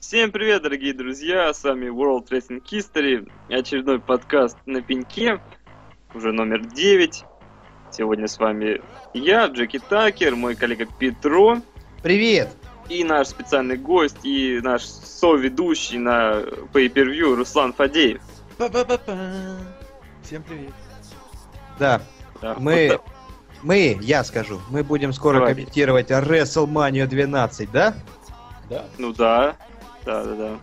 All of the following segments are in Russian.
Всем привет, дорогие друзья, с вами World Wrestling History, очередной подкаст на пеньке, уже номер 9. Сегодня с вами я, Джеки Такер, мой коллега Петро. Привет! И наш специальный гость, и наш соведущий на Pay-Per-View Руслан Фадеев. Па-па-па-па. Всем привет. Да, Да, мы, вот мы, я скажу, мы будем скоро Давай. комментировать WrestleMania 12, да? Да. Ну да, да, да, да.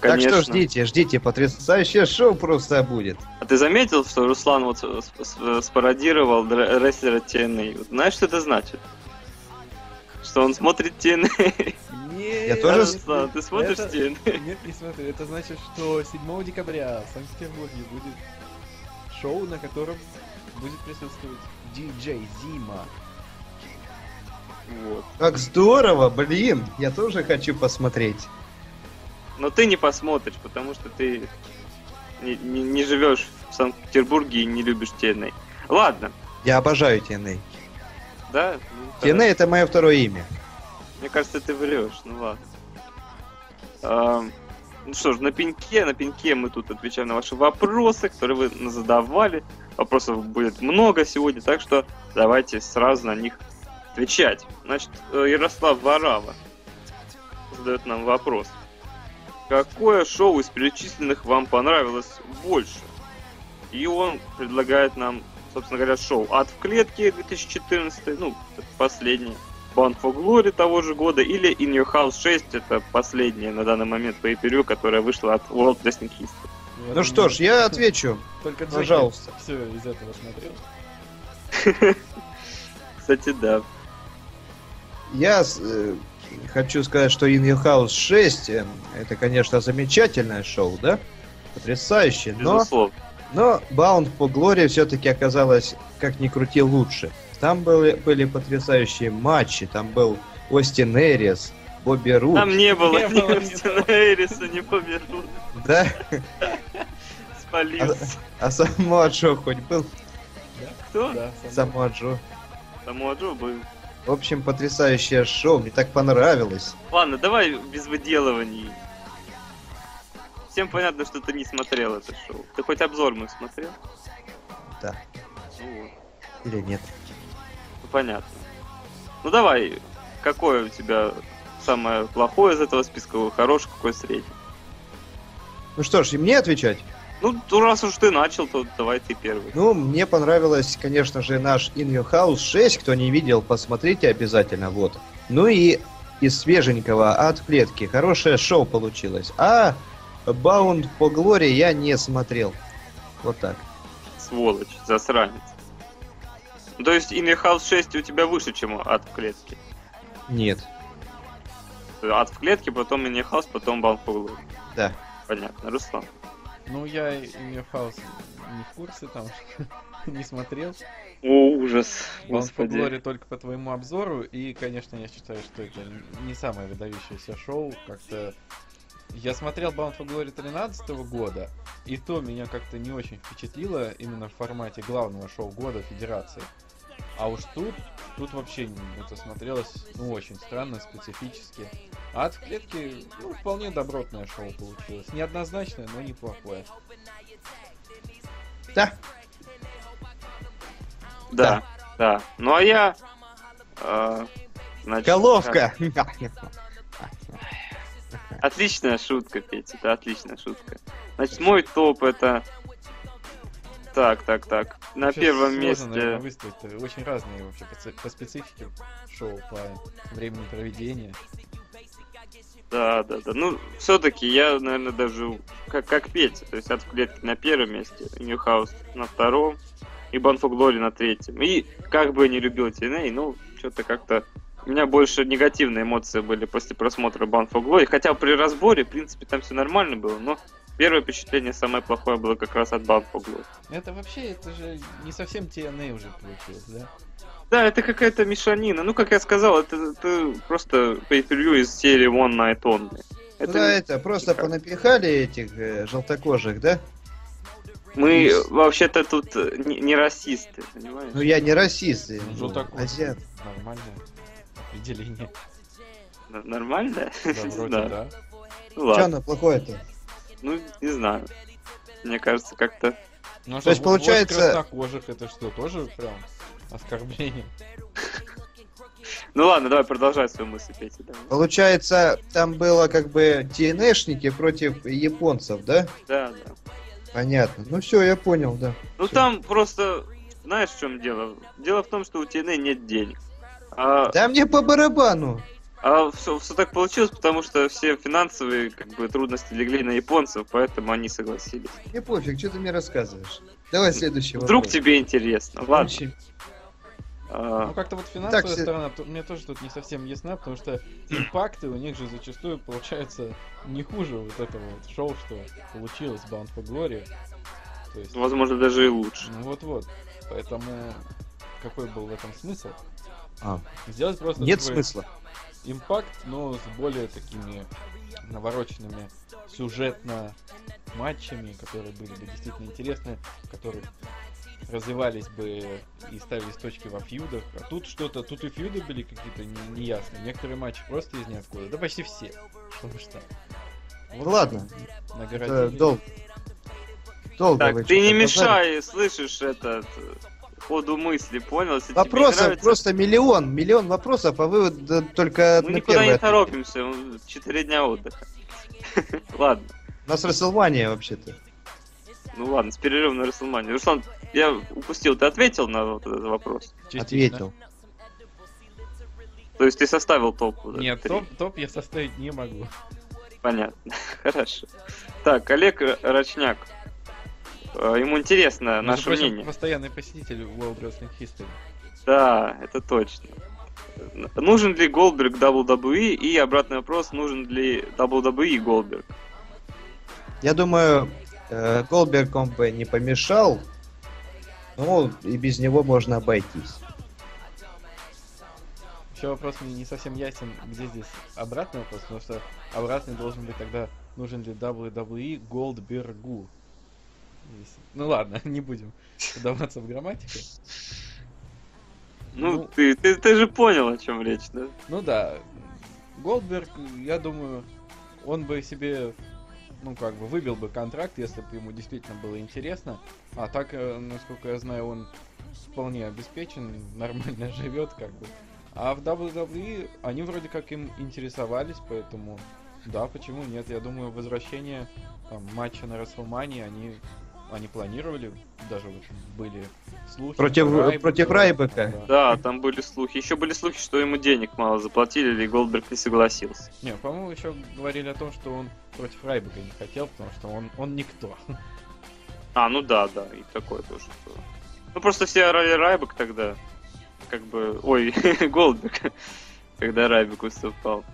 Так Конечно. что ждите, ждите, потрясающее шоу просто будет. А ты заметил, что Руслан вот спародировал рестлера TNA? Знаешь, что это значит? Что он смотрит TNA. Нет, Я тоже Руслан, ты смотришь это- TNA? Нет, не смотрю. Это значит, что 7 декабря в Санкт-Петербурге будет шоу, на котором будет присутствовать диджей Зима. Вот. Как здорово, блин, я тоже хочу посмотреть. Но ты не посмотришь, потому что ты не, не- не живешь в Санкт-Петербурге и не любишь TNA. Ладно, Я обожаю TNA. да? Ну, TNA это мое второе имя. Мне кажется, ты врешь, ну ладно. Ам, ну что ж, на пеньке, на пеньке мы тут отвечаем на ваши вопросы, которые вы задавали. Вопросов будет много сегодня, так что давайте сразу на них отвечать. Значит, э, Ярослав Варава задает нам вопрос. Какое шоу из перечисленных вам понравилось больше? И он предлагает нам, собственно говоря, шоу «Ад в клетке» 2014, ну, последнее. Bound for Glory того же года, или In Your House 6, это последняя на данный момент по per которая вышла от World Wrestling History. Ну что ж, я отвечу. Только Джеки пожалуйста. все из этого смотрел. Кстати, да. Я э, хочу сказать, что In Your House 6 э, это, конечно, замечательное шоу, да? Потрясающе, но... Безусловно. Но Bound for Glory все-таки оказалось, как ни крути, лучше. Там были, были потрясающие матчи, там был Остин Эрис, Бобби Руд, Там не было Не ни было, не Остина Эриса, ни Бобби Руд. да? Спалился. А Самуа Джо хоть был? Кто? Да, сам- Самуа Джо. Самуа Джо был. В общем, потрясающее шоу, мне так понравилось. Ладно, давай без выделываний. Всем понятно, что ты не смотрел это шоу. Ты хоть обзор мой смотрел? Да. Ну Или нет? ну понятно. Ну давай, какое у тебя самое плохое из этого списка, хорошее, какое среднее? Ну что ж, и мне отвечать? Ну, раз уж ты начал, то давай ты первый. Ну, мне понравилось, конечно же, наш In Your House 6. Кто не видел, посмотрите обязательно, вот. Ну и из свеженького от клетки. Хорошее шоу получилось. А Bound for Glory я не смотрел. Вот так. Сволочь, засранец. То есть In Your House 6 у тебя выше, чем ад в клетке. Нет. Ад в клетке, потом In Your House, потом Bound for Glory. Да. Понятно, Руслан. Ну, я Your House не в курсе, там не смотрел. О, ужас. Господи. Glory только по твоему обзору. И, конечно, я считаю, что это не самое выдающееся шоу. Как-то я смотрел Bound for Glory 13 года, и то меня как-то не очень впечатлило именно в формате главного шоу года Федерации. А уж тут, тут вообще это смотрелось, ну, очень странно, специфически. А от в клетке, ну, вполне добротное шоу получилось. Неоднозначное, но неплохое. Да. Да, да. Ну а я... э, значит, Головка! Отличная шутка, Петя, это отличная шутка. Значит, мой топ это... Так, так, так. На Вообще первом сложно, месте... наверное, выставить. Очень разные вообще по специфике шоу, по времени проведения. Да, да, да. Ну, все-таки я, наверное, даже как, как Петя. То есть от клетки на первом месте, Ньюхаус на втором, и Банфу Глори на третьем. И как бы я не любил TNA, ну, что-то как-то... У меня больше негативные эмоции были после просмотра Банфу Глори. Хотя при разборе, в принципе, там все нормально было, но первое впечатление самое плохое было как раз от Банфу Глори. Это вообще, это же не совсем TNA уже получилось, да? Да, это какая-то мешанина. Ну, как я сказал, это, это просто pay-per-view из серии One Night Only. Ну да, это просто никак. понапихали этих э, желтокожих, да? Мы вообще-то тут не, не расисты, понимаешь? Ну я не расист, ну, желтокожий. азиат. Нормальное определение. Н- Нормально? Да, вроде знаю. да. Ну Че ладно, оно плохое-то? Ну не знаю. Мне кажется, как-то... Ну, а То есть получается- краснокожих это что, тоже прям оскорбление? Ну ладно, давай продолжай свою мысль, Петя. давай. Получается, там было как бы ТНшники против японцев, да? Да, да. Понятно. Ну все, я понял, да. Ну Всё. там просто, знаешь, в чем дело? Дело в том, что у TNA нет денег. А, Да мне по барабану. А все, так получилось, потому что все финансовые как бы, трудности легли на японцев, поэтому они согласились. Мне пофиг, что ты мне рассказываешь. Давай следующий Вдруг вопрос. тебе интересно. Ладно. А, Ну, как-то вот финансовая Так, все- сторона то- мне тоже тут не совсем ясна, потому что импакты у них же зачастую получаются не хуже вот этого вот шоу, что получилось Bound for Glory. То есть, возможно, даже и лучше. ну вот-вот. Поэтому какой был в этом смысл? А, Сделать просто нет такой смысла. Импакт, но с более такими навороченными сюжетно матчами, которые были бы действительно интересны, в которых развивались бы и ставились точки во фьюдах. А тут что-то, тут и фьюды были какие-то не- неясные. Некоторые матчи просто из ниоткуда. Да почти все. Потому что Ну ладно, это нагородили. долго. Долго Так, ты не мешай, слышишь этот ходу мысли, понял? Если Вопросов нравится, просто миллион, миллион вопросов, а вы да, только мы на никуда не торопимся, четыре дня отдыха. Ладно, У нас Расселмания вообще-то. ну ладно, с перерывом на Расселмане. Руслан, я упустил, ты ответил на вот этот вопрос? Частично. Ответил. То есть ты составил топ? вот Нет, топ, топ я составить не могу. Понятно, хорошо. Так, Олег Р- Рачняк. Э, Ему интересно Между наше прочим, мнение. постоянный посетитель World Wrestling History. Да, это точно. Нужен ли Голдберг WWE? И обратный вопрос, нужен ли WWE Голдберг? Я думаю, э, Голдберг он бы не помешал, ну и без него можно обойтись. Еще вопрос мне не совсем ясен, где здесь обратный вопрос, потому что обратный должен быть тогда, нужен ли WWE Голдбергу. Если- Ну ладно, не будем вдаваться в грамматику. Ну, Ну. ты, ты, ты же понял, о чем речь, да? Ну да, Голдберг, я думаю, он бы себе, ну как бы, выбил бы контракт, если бы ему действительно было интересно. А так, э, насколько я знаю, он вполне обеспечен, нормально живет, как бы. А в WWE они вроде как им интересовались, поэтому да, почему нет? Я думаю, возвращение там, матча на Расселмане они, они планировали, даже вот были слухи. Против- про против Райбека. Да, там были слухи. Еще были слухи, что ему денег мало заплатили, и Голдберг не согласился. Не, по-моему, еще говорили о том, что он против Райбека не хотел, потому что он, он никто. А, ну да, да, и такое тоже было. Ну просто все орали Райбек тогда. Как бы. Ой, Голдберг. Когда Райбек выступал.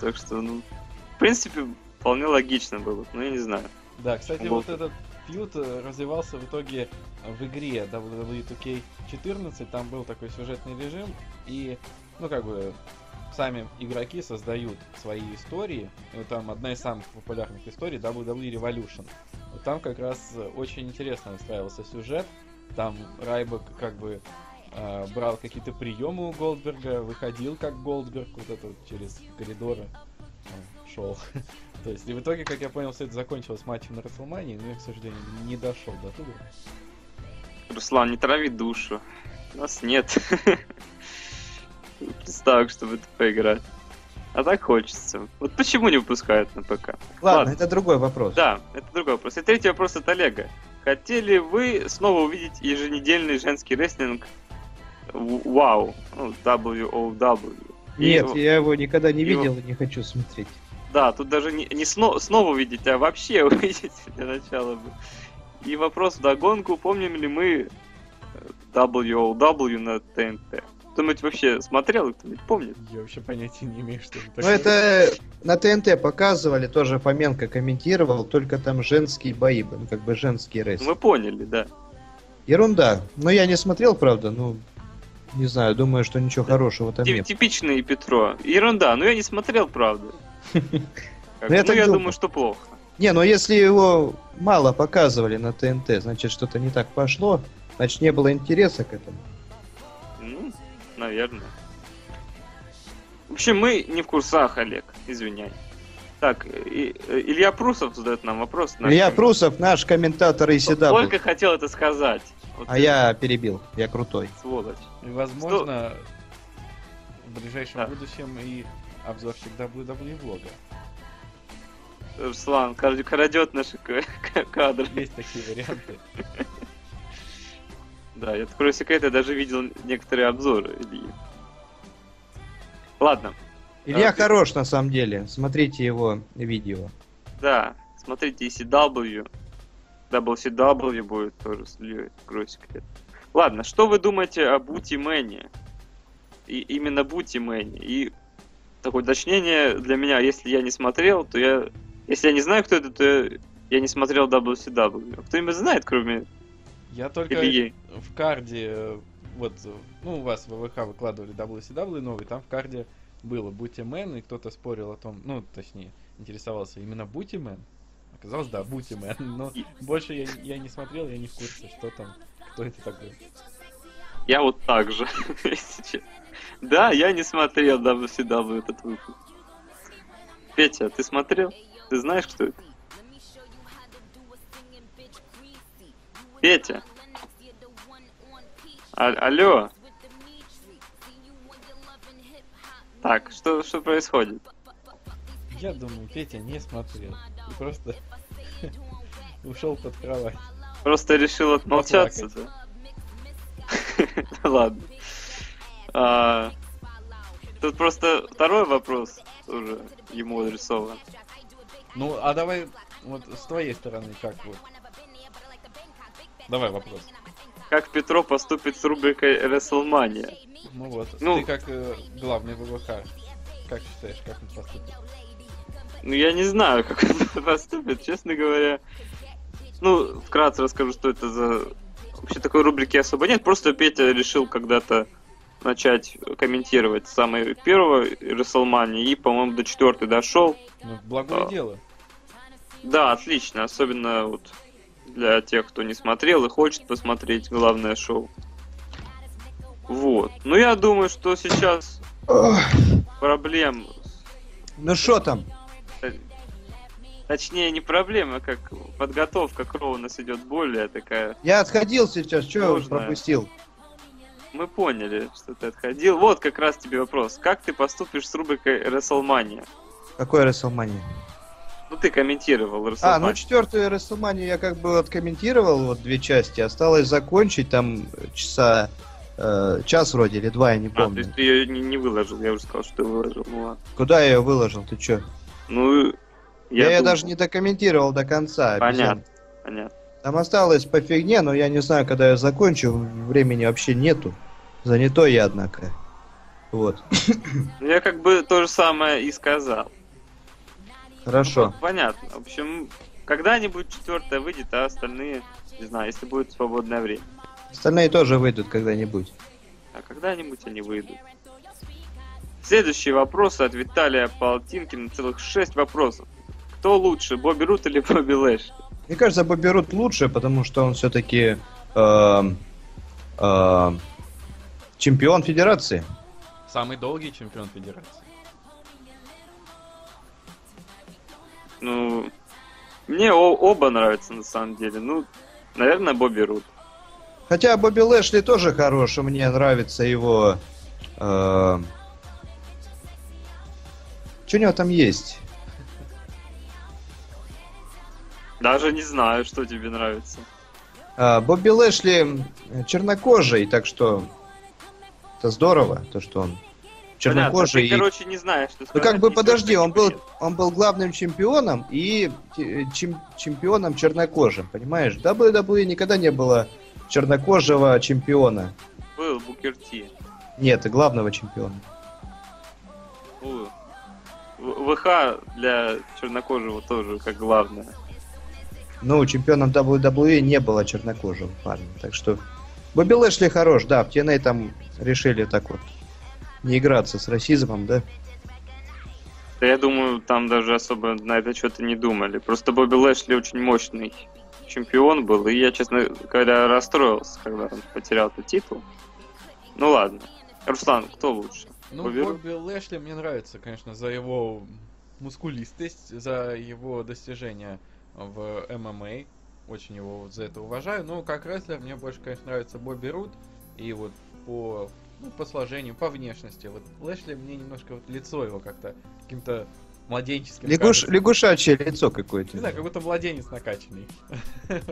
Так что, ну. В принципе, вполне логично было. Но я не знаю. Да, кстати, вот этот фьюд э, развивался в итоге в игре WWE 2K14, там был такой сюжетный режим, и, ну, как бы, сами игроки создают свои истории, вот там одна из самых популярных историй WWE Revolution. Там как раз э, очень интересно выстраивался сюжет, там Райбок как бы э, брал какие-то приемы у Голдберга, выходил как Голдберг вот это вот через коридоры э, шел. То есть, и в итоге, как я понял, все это закончилось матчем на Расселмании, но я, к сожалению, не дошел до туда. Руслан, не трави душу. Нас нет. Представок, чтобы это поиграть. А так хочется. Вот почему не выпускают на ПК? Ладно, Ладно. это другой вопрос. Да, это другой вопрос. И третий вопрос от Олега. Хотели вы снова увидеть еженедельный женский рестлинг Вау, ну, WOW? И Нет, его- я его никогда не его- видел и не хочу смотреть. Да, тут даже не, не сно- снова увидеть, а вообще увидеть для начала бы. И вопрос вдогонку, помним ли мы э, WOW на ТНТ? Кто-нибудь вообще смотрел, кто-нибудь помнит? Я вообще понятия не имею, что это Ну такое. это на ТНТ показывали, тоже Фоменко комментировал, только там женские бои, были, ну, как бы женские Ну, рейсы. мы поняли, да. Ерунда. Но я не смотрел, правда, ну, не знаю, думаю, что ничего хорошего там нет. Типичный Петро. Ерунда, но я не смотрел, правда. Ну, я Ну, я думаю. что плохо. Не, ну если его мало показывали на ТНТ, значит что-то не так пошло, значит не было интереса к этому. Ну, наверное. В общем, мы не в курсах, Олег, извиняй. Так, и- э, Илья Прусов задает нам вопрос. Илья комментатор. Прусов, наш комментатор и Только хотел это сказать. Вот А ты я перебил, я крутой. Сволочь. И, возможно, в ближайшем Да. будущем и обзорщик WWE влога. Руслан крадет наши кадры. Есть такие варианты. Да, я открою секрет, я даже видел некоторые обзоры Ильи. Ладно, Илья А, ты- хорош на самом деле, смотрите его видео. да, смотрите ECW. WCW будет тоже с открою секрет. Ладно, что вы думаете о Бути Мэне? И именно Бути Мэне. И такое уточнение для меня, если я не смотрел, то я... Если я не знаю, кто это, то я, я не смотрел WCW. Кто-нибудь знает, кроме Я только Ильи? в карде, вот, ну, у вас в ВВХ выкладывали WCW новый, там в карде было Бутимен, и кто-то спорил о том, ну, точнее, интересовался именно Бутимен. Оказалось, да, Бутимен, но больше я, я не смотрел, я не в курсе, что там, кто это такой. Я вот так же. Да, я не смотрел WCW этот выпуск. Петя, ты смотрел? Ты знаешь, кто это? Петя? А- алло? Так, что, что происходит? Я думаю, Петя не смотрел. И просто ушел под кровать. Просто решил отмолчаться, да? Ладно. А, Тут просто второй вопрос тоже ему адресован. Ну, а давай вот с твоей стороны как вот. Давай вопрос. Как Петро поступит с рубрикой WrestleMania? Ну вот, Ну. ты как э, главный ВВХ, как считаешь, как он поступит? Ну, я не знаю, как он поступит, честно говоря. Ну, вкратце расскажу, что это за... Вообще такой рубрики особо нет, просто Петя решил когда-то начать комментировать с самой первого WrestleMania и, по-моему, до четвертой дошел. Ну, благое А. дело. Да, отлично, особенно вот для тех, кто не смотрел и хочет посмотреть главное шоу. Вот. Ну, я думаю, что сейчас проблем Ну что там? Точнее, не проблема, как подготовка к Роу у нас идет более такая. Я отходил сейчас, что Сложная. пропустил? Мы поняли, что ты отходил. Вот как раз тебе вопрос. Как ты поступишь с рубрикой WrestleMania? Какой Расселмания? Ну, ты комментировал WrestleMania. А, ну четвертую Расселманию я как бы откомментировал, вот две части. Осталось закончить там часа э, час вроде или два, я не А, то помню. есть ты ее не, не выложил, я уже сказал, что ты выложил. Ну ладно. Куда я ее выложил? Ты чё? Ну, Я, я, ее даже не докомментировал до конца. Понятно. Понятно. Там осталось по фигне, но я не знаю, когда я закончу. Времени вообще нету. Занятой я, однако. Вот. Я как бы то же самое и сказал. Хорошо. Ну, понятно. В общем, когда-нибудь четвертая выйдет, а остальные, не знаю, если будет свободное время. Остальные тоже выйдут когда-нибудь. А когда-нибудь они выйдут. Следующий вопрос от Виталия Полтинкина. Целых шесть вопросов. Кто лучше, Бобби Рут или Бобби Лэшли? Мне кажется, Бобби Рут лучше, потому что он все-таки чемпион федерации. Самый долгий чемпион федерации. Ну, мне о- оба нравятся на самом деле. Ну, наверное, Бобби Рут. Хотя Бобби Лэшли тоже хорош, и мне нравится его... Э, что у него там есть? Даже не знаю, что тебе нравится. А, Бобби Лэшли чернокожий, так что это здорово, то что он чернокожий. Понятно, ты, и- короче, не знаешь, что Ну сказать, как бы подожди, он был, он был главным чемпионом и э, чем- чемпионом чернокожим, понимаешь? WWE никогда не было чернокожего чемпиона. Был Букер Ти. Нет, и главного чемпиона. ВХ для чернокожего тоже как главное. Ну, чемпионом WWE не было чернокожего парня, так что... Бобби Лэшли хорош, да, в TNA там решили так вот не играться с расизмом, да? Да я думаю, там даже особо на это что-то не думали. Просто Бобби Лэшли очень мощный чемпион был, и я, честно говоря, расстроился, когда он потерял этот титул. Ну ладно. Руслан, кто лучше? Ну, Бобби? Бобби Лэшли мне нравится, конечно, за его мускулистость, за его достижения в ММА. Очень его вот за это уважаю. Но как рестлер мне больше, конечно, нравится Бобби Рут. И вот по, ну, по сложению, по внешности. Вот Лэшли мне немножко вот лицо его как-то каким-то младенческим. Лягуш, кажется. лягушачье лицо какое-то. Не знаю, как будто младенец накачанный.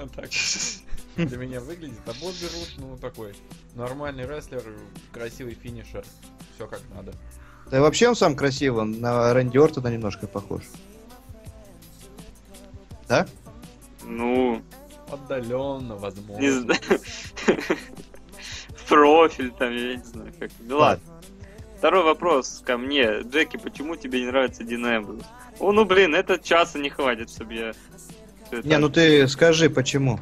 Так для меня выглядит. А Бобби Рут, ну, такой нормальный рестлер, красивый финишер. Все как надо. Да и вообще он сам красивый, он на Рэнди Ортона немножко похож. Да? Ну, Отдаленно, возможно. не знаю. В профиль там, я не знаю как. Ну ладно. Второй вопрос ко мне. Джеки, почему тебе не нравится Дин Эмбрус? О, ну блин, этот часа не хватит, чтобы я... это Не, ну ты скажи, почему?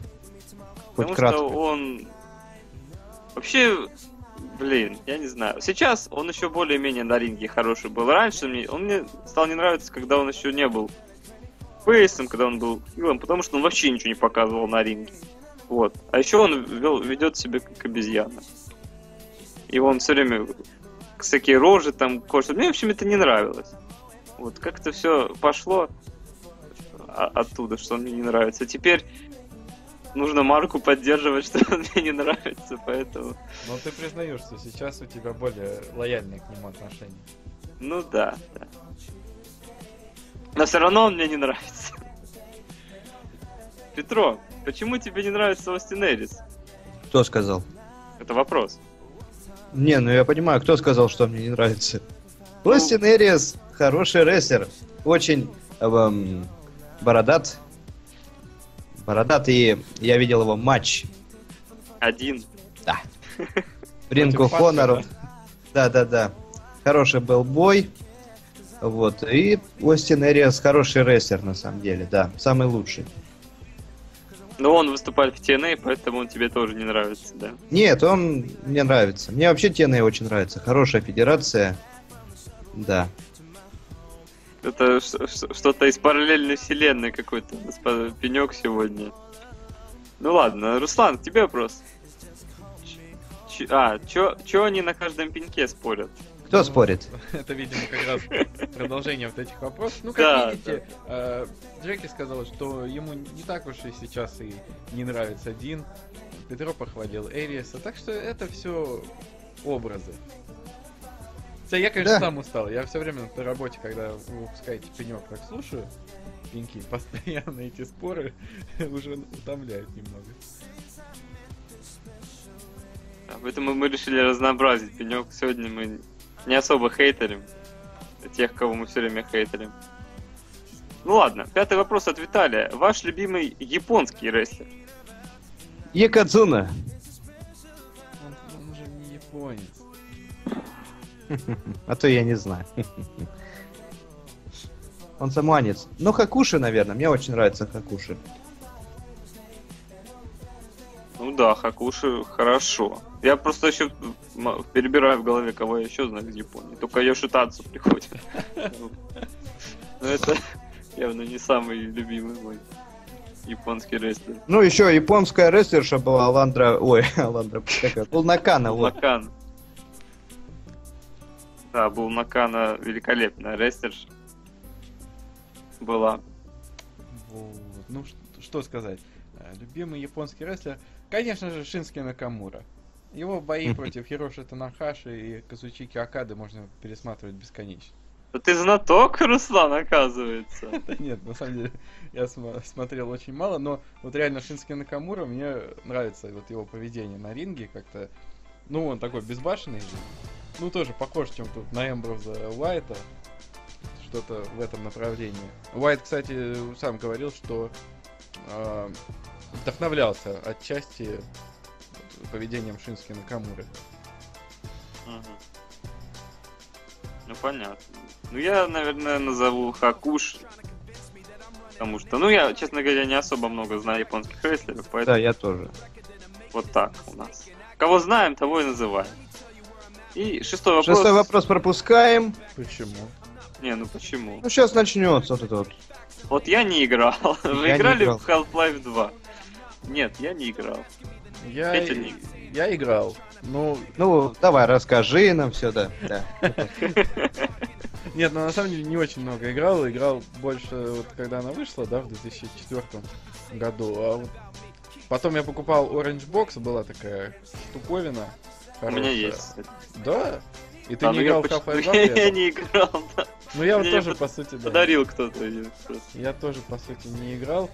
Хоть Потому кратко. что он... Вообще, блин, я не знаю. Сейчас он еще более-менее на ринге хороший был. Раньше мне он мне стал не нравиться, когда он еще не был фейсом, когда он был хилом, потому что он вообще ничего не показывал на ринге. Вот. А еще он вел, ведет себя как обезьяна. И он все время всякие рожи там кожа. Мне, в общем, это не нравилось. Вот как-то все пошло оттуда, что он мне не нравится. Теперь нужно Марку поддерживать, что он мне не нравится, поэтому... Но ты признаешь, что сейчас у тебя более лояльные к нему отношения. Ну да, да. Но все равно он мне не нравится. Петро, почему тебе не нравится Остин Эрис? Кто сказал? Это вопрос. Не, ну я понимаю, кто сказал, что мне не нравится. Ну- Остин Эриас хороший рестлер. Очень эм, бородат. Бородат, и я видел его матч Один. Рингу Против Хонору. Да-да-да. Хороший был бой. Вот. И Остин Эриас хороший рестлер, на самом деле, да. Самый лучший. Но он выступает в TNA, поэтому он тебе тоже не нравится, да? Нет, он мне нравится. Мне вообще TNA очень нравится. Хорошая федерация. Да. Это что-то из параллельной вселенной какой-то госпо- пенек сегодня. Ну ладно, Руслан, к тебе вопрос. Ч- а, чё, чё они на каждом пеньке спорят? Кто Ну, спорит? Это, видимо, как раз продолжение вот этих вопросов. Ну, Да, как видите, э, Джеки сказал, что ему не так уж и сейчас и не нравится Дин. Петро похвалил Эриаса. Так что это все образы. Хотя я, конечно, Да. сам устал. Я все время на работе, когда вы выпускаете пенек, так слушаю. Пеньки, постоянно эти споры уже утомляют немного. Поэтому мы решили разнообразить пенек. Сегодня мы не особо хейтерим тех, кого мы все время хейтерим. Ну ладно, пятый вопрос от Виталия. Ваш любимый японский рестлер? Якадзуна. Он, он же не японец. А то я не знаю. Он самуанец. Ну, Хакуши, наверное. Мне очень нравится Хакуши. Ну да, Хакуши хорошо. Я просто еще перебираю в голове, кого я еще знаю из Японии. Только Йошитацу приходит. Но это явно не самый любимый мой японский рестлер. Ну, еще японская рестлерша была Аландра... Ой, Аландра? Булнакана, вот. Булнакан. Да, Булнакана великолепная рестлерша. Была. Вот. Ну, что сказать. Э, Любимый японский рестлер, конечно же, Шински Накамура. Его бои против Хироши Танахаши и Казучики Акады можно пересматривать бесконечно. Да ты знаток, Руслан, оказывается. Да нет, на самом деле, я см- смотрел очень мало, но вот реально Шински Накамура, мне нравится вот его поведение на ринге как-то. Ну, он такой безбашенный же. Ну, тоже похож чем-то на Эмброза Уайта. Что-то в этом направлении. Уайт, кстати, сам говорил, что э, вдохновлялся отчасти поведением Шински Накамуры. Мгм. Ну понятно. Ну я, наверное, назову Хакуш. Потому что, ну я, честно говоря, не особо много знаю японских рестлеров, Да, поэтому я тоже. вот так у нас. Кого знаем, того и называем. И шестой вопрос. Шестой вопрос пропускаем. Почему? Не, ну почему? Ну, сейчас начнется вот это вот. Вот я не играл. Вы Я не играли играл. в Half-Life 2? Нет, я не играл. Я, Петя не- я играл. Ну, Ну, давай, расскажи нам все, да. да. Нет, ну на самом деле не очень много играл. Играл больше, вот когда она вышла, да, в 2004 году. А вот потом я покупал Orange Box, была такая штуковина. У меня хорошая. есть. Да? И ты А, не ну играл в почти- Half-Life 2 Я не играл, да. Ну я вот Мне тоже, по сути, да. Подарил кто-то просто. Я тоже, по сути, не играл.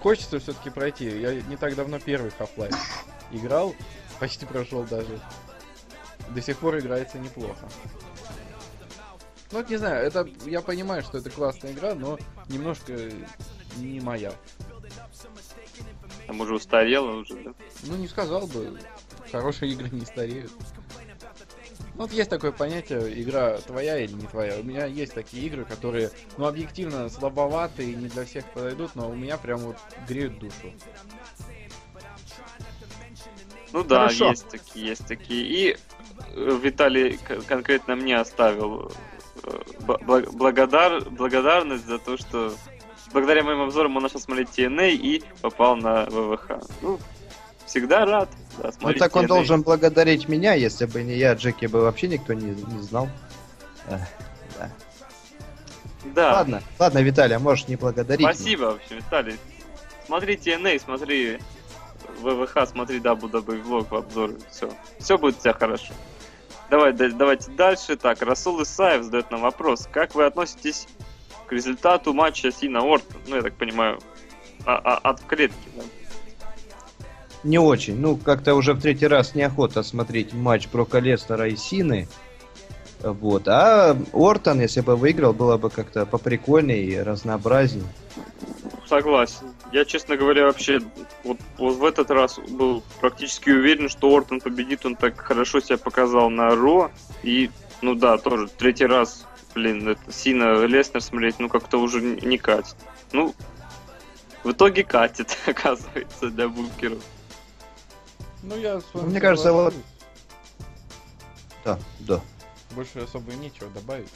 Хочется все-таки пройти. Я не так давно первый Half-Life играл. Почти прошел даже. До сих пор играется неплохо. Ну, вот не знаю, это я понимаю, что это классная игра, но немножко не моя. Там уже устарело уже, да? Ну, не сказал бы. Хорошие игры не стареют. Вот есть такое понятие, игра твоя или не твоя. У меня есть такие игры, которые, ну, объективно слабоваты и не для всех подойдут, но у меня прям вот греют душу. Ну да, Хорошо. есть такие, есть такие. И э, Виталий конкретно мне оставил э, благодар, благодарность за то, что благодаря моим обзорам он начал смотреть TNA и попал на ВВХ. Ну, всегда рад. Да, Ну так он должен благодарить меня, если бы не я, Джеки бы вообще никто не, не знал. Да. Да, Ладно, ладно, Виталий, а можешь не благодарить. меня. спасибо, в общем, Виталий. Смотри TNA, смотри ВВХ, смотри WWE влог в обзор. Все. Все будет у тебя хорошо. Давай, да- давайте дальше. Так, Расул Исаев задает нам вопрос. Как вы относитесь к результату матча Сина Ортон? Ну, я так понимаю, а- а- от клетки, да? Не очень. Ну, как-то уже в третий раз неохота смотреть матч Брока Лестера и Сины. Вот. А Ортон, если бы выиграл, было бы как-то поприкольнее и разнообразнее. Согласен. Я, честно говоря, вообще вот, вот в этот раз был практически уверен, что Ортон победит. Он так хорошо себя показал на Ро. И, ну да, тоже третий раз, блин, это Сина Леснер смотреть, ну как-то уже не катит. Ну, в итоге катит, оказывается, для букеров. Ну, я с вами Мне кажется, вот-. Да, да. Больше особо и нечего добавить.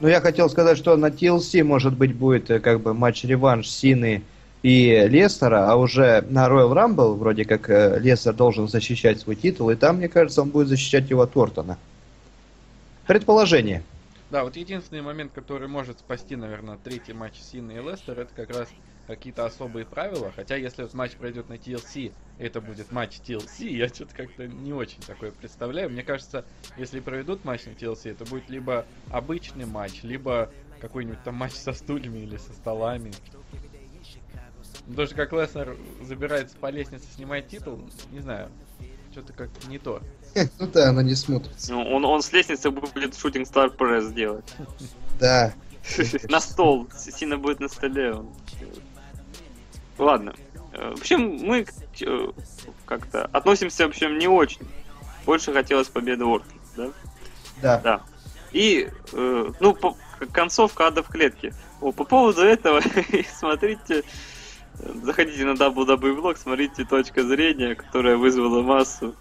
Ну, я хотел сказать, что на TLC, может быть, будет э, как бы матч-реванш Сины и Лестера, а уже на Royal Rumble вроде как э, Лестер должен защищать свой титул, и там, мне кажется, он будет защищать его от Ортона. Предположение. Да, вот единственный момент, который может спасти, наверное, третий матч Сина и Лестер, это как раз какие-то особые правила. Хотя, если вот матч пройдет на TLC, это будет матч TLC, я что-то как-то не очень такое представляю. Мне кажется, если проведут матч на TLC, это будет либо обычный матч, либо какой-нибудь там матч со стульями или со столами. Ну, Даже как Леснер забирается по лестнице, снимает титул, не знаю, что-то как-то не то. Ну да, оно не смотрится. Ну, он, он с лестницы будет шутинг Star Press делать. Да. На стол. Сина будет на столе. он. Ладно. Э, В общем, мы э, как-то относимся, в общем, не очень. Больше хотелось победы Ортон, да? Да. Да. И, э, ну, по- концовка ада в клетке. О, по поводу этого, смотрите, заходите на WWE влог, смотрите точка зрения, которая вызвала массу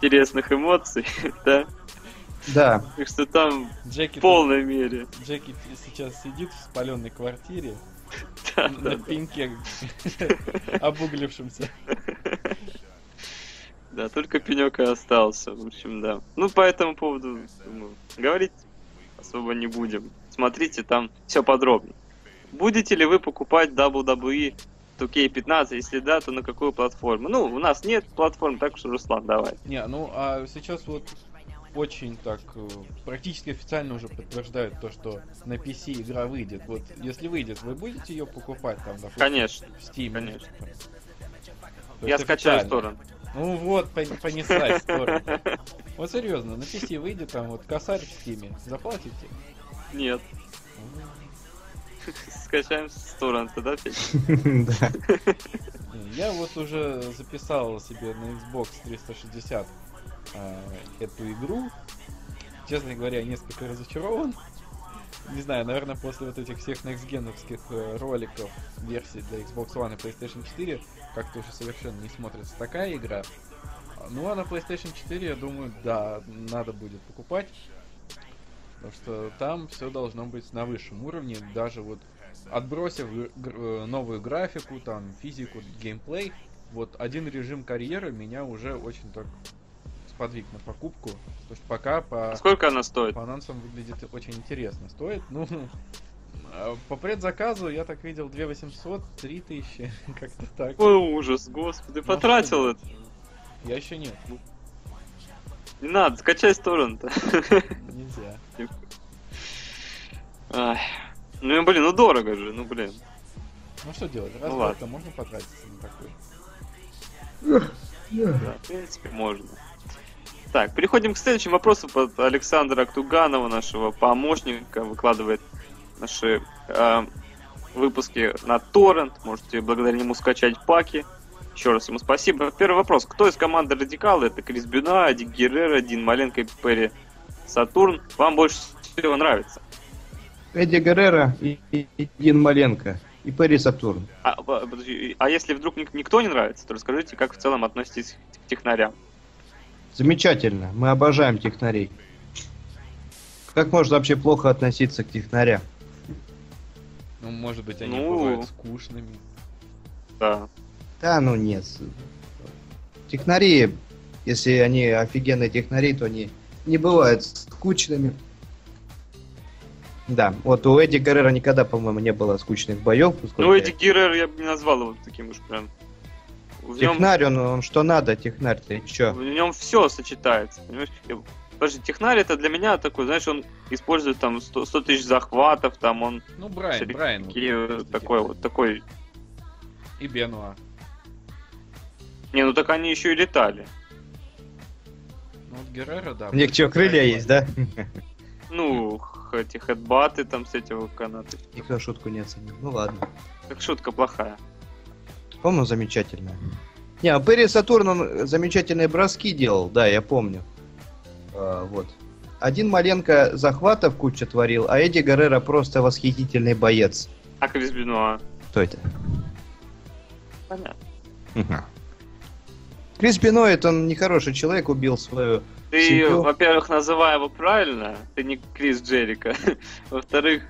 интересных эмоций, да? Да. Так что там Джеки, в полной мере. Джеки сейчас сидит в спаленной квартире, на пеньке обуглившемся. Да, только пенек и остался, в общем, да. Ну, по этому поводу, думаю, говорить особо не будем. Смотрите, там все подробно. Будете ли вы покупать WWE 2K15? Если да, то на какую платформу? Ну, у нас нет платформ, так что, Руслан, давай. Не, ну а сейчас вот очень так э, практически официально уже подтверждают то, что на PC игра выйдет. Вот если выйдет, вы будете ее покупать там, допустим, Конечно, в Steam? конечно. То Я скачаю официально. Ну вот, пон- понеслась сторону. Вот серьезно, на PC выйдет там вот косарь в Steam. Заплатите? Нет, скачаем с торрента, да, Петя? Да. Я вот уже записал себе на Xbox 360 а, эту игру. Честно говоря, несколько разочарован. Не знаю, наверное, после вот этих всех некстгеновских э, роликов версий для Xbox One и PlayStation 4 как-то уже совершенно не смотрится такая игра. Ну а на PlayStation 4, я думаю, да, надо будет покупать. Потому что там все должно быть на высшем уровне, даже вот отбросив э, новую графику, там, физику, геймплей, вот один режим карьеры меня уже очень так сподвиг на покупку. То есть пока по, А Сколько она стоит? по анонсам выглядит очень интересно. Стоит, ну, по предзаказу я так видел 2 800, 3 тысячи, как-то так. Ой, ужас, господи, Ну, потратил это. Я еще нет, Не надо, скачай с торрента. нельзя. Ай. Ну, блин, ну дорого же, ну, блин. Ну что делать, раз Ну в можно потратиться на такой. Да, в принципе, можно. Так, переходим к следующему вопросу от Александра Актуганова, нашего помощника, выкладывает наши э, выпуски на торрент. Можете благодаря нему скачать паки. Еще раз ему спасибо. Первый вопрос. Кто из команды Радикала? Это Крис Бюна, Ади Геррера, Дин Маленко и Перри Сатурн. Вам больше всего нравится? Эдди Гаррера и, и- и Дин Маленко. И Перри Сатурн. А, подожди, а если вдруг ник- никто не нравится, то расскажите, как в целом относитесь к технарям. Замечательно. Мы обожаем технарей. Как можно вообще плохо относиться к технарям? Ну, может быть, они Ну. бывают скучными. Да. Да, ну нет. Технари, если они офигенные технари, то они не бывают скучными. Да, вот у Эдди Гаррера никогда, по-моему, не было скучных боев. Ну, Эдди я- Геррер я бы не назвал его таким уж прям. В нем, Технарь, он, он что надо, технарь, ты чё? в нем все сочетается. Понимаешь? Технарь это для меня такой, знаешь, он использует там 100, 100 тысяч захватов, там он Ну, Брайан, всякие Брайан. вот, такие, просто такой вот, такой. И Бенуа. Не, ну так они еще и летали. Ну, вот Геррера, да. У них что, крылья есть, да? Ну, эти хедбаты там с этих канатов. Никто шутку не оценил. Ну ладно. Как шутка плохая. По-моему, замечательно. Не, а Перри Сатурн, он замечательные броски делал, да, я помню. А, вот. Один Маленко захватов куча творил, а Эдди Гаррера просто восхитительный боец. А Крис Бенуа? Кто это? Понятно. Крис Беноид, он нехороший человек, убил свою... Ты, Семью. во-первых, называй его правильно, ты не Крис Джерика. Во-вторых,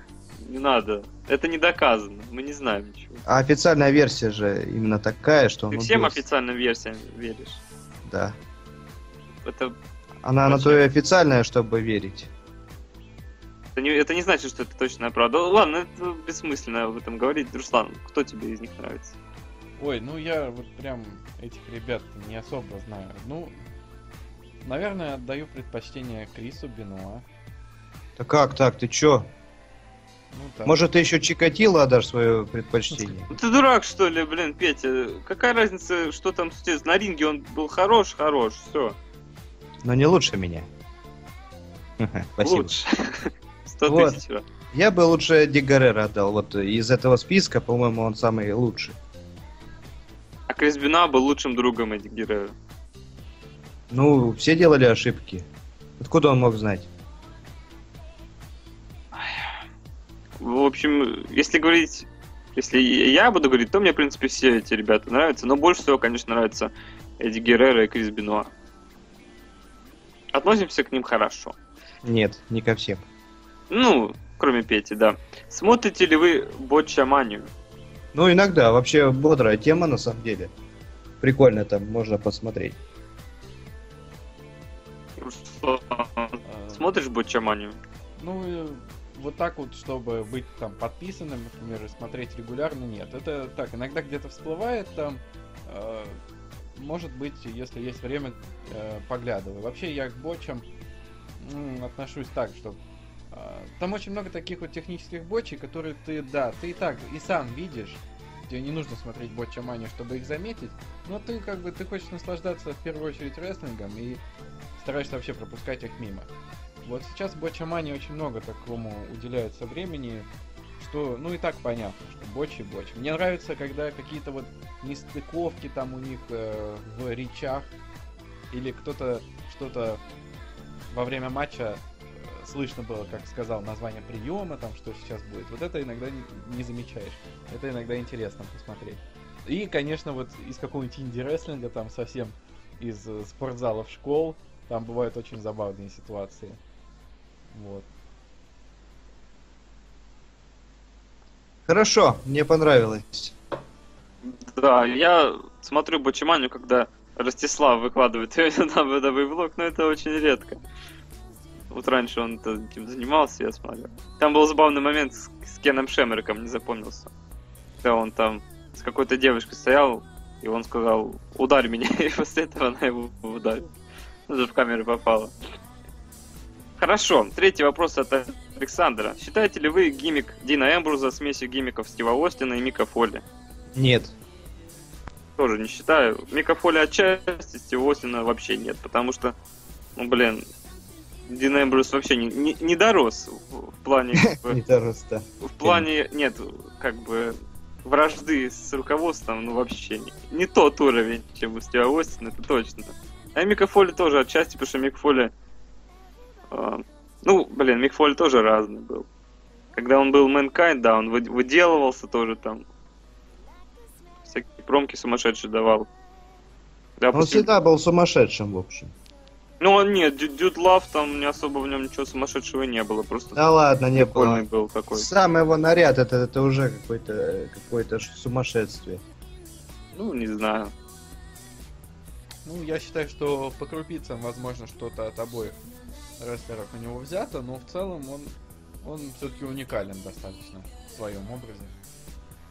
не надо. Это не доказано, мы не знаем ничего. А официальная версия же именно такая, что он Ты всем убил- официальным версиям веришь. Да. Это, Она на то и официальная, чтобы верить. это, не, это не значит, что это точная правда. Ладно, это бессмысленно об этом говорить. Руслан, кто тебе из них нравится? Ой, ну я вот прям этих ребят не особо знаю. Ну, наверное, отдаю предпочтение Крису Бенуа. Да как так, ты чё? Ну, так. Может, ты еще Чикатило отдашь свое предпочтение? Ну Ты дурак, что ли, блин, Петя? Какая разница, что там случилось? На ринге он был хорош, хорош, все. Но не лучше меня. Спасибо. Лучше. Сто Вот. тысяч раз. Я бы лучше Эдди Гаррера отдал. Вот из этого списка, по-моему, он самый лучший. А Крис Бенуа был лучшим другом Эдди Геррера. Ну, все делали ошибки. Откуда он мог знать? В общем, если говорить, если я буду говорить, то мне, в принципе, все эти ребята нравятся, но больше всего, конечно, нравятся Эдди Геррера и Крис Бенуа. Относимся к ним хорошо. Нет, не ко всем. Ну, кроме Пети, да. Смотрите ли вы Ботчаманию? Ну, иногда. Вообще бодрая тема, на самом деле. Прикольно там, можно посмотреть. Э, Смотришь Ботчаманию? Ну, э, вот так вот, чтобы быть там подписанным, например, и смотреть регулярно, нет. Это так, иногда где-то всплывает там, э, может быть, если есть время, э, поглядываю. Вообще я к бочам м, отношусь так, что э, там очень много таких вот технических бочей, которые ты, да, ты и так и сам видишь, тебе не нужно смотреть боча манию, чтобы их заметить, но ты как бы, ты хочешь наслаждаться в первую очередь рестлингом и стараешься вообще пропускать их мимо. Вот сейчас Бочамани очень много такому уделяется времени, что, ну и так понятно, что бочи бочи. Мне нравится, когда какие-то вот нестыковки там у них э, в речах, или кто-то что-то во время матча э, слышно было, как сказал название приема, там что сейчас будет. Вот это иногда не, не замечаешь. Это иногда интересно посмотреть. И, конечно, вот из какого-нибудь инди-рестлинга, там совсем из э, спортзалов школ, там бывают очень забавные ситуации. Вот. Хорошо, мне понравилось. Да, я смотрю Бочиманию, когда Ростислав выкладывает на бытовой влог, но это очень редко. Вот раньше он этим занимался, я смотрел. Там был забавный момент с, с Кеном Шемериком, не запомнился. Когда он там с какой-то девушкой стоял, и он сказал, ударь меня, и после этого она его ударила. Даже в камеру попала. Хорошо, третий вопрос от Александра. Считаете ли вы гиммик Дина Эмбруза смесью гиммиков Стива Остина и Мика Фолли? Нет. Тоже не считаю. Мика Фолли отчасти, Стива Остина вообще нет, потому что, ну блин, Дин Эмбрус вообще не, не, не дорос в, плане... Не дорос, да. В плане, нет, как бы вражды с руководством, ну вообще не, не тот уровень, чем у Стива Остина, это точно. А Мика Фоли тоже отчасти, потому что Мик Фоли... Э, ну, блин, Мик Фоли тоже разный был. Когда он был Mankind, да, он выделывался тоже там. Всякие промки сумасшедшие давал. Да, он после... всегда был сумасшедшим, в общем. Ну, нет, Дюд Лав там не особо в нем ничего сумасшедшего не было, просто... Да ладно, не было. был такой. Сам его наряд, это, это уже какое-то какое сумасшествие. Ну, не знаю. Ну, я считаю, что по крупицам, возможно, что-то от обоих рестлеров у него взято, но в целом он, он все-таки уникален достаточно в своем образе.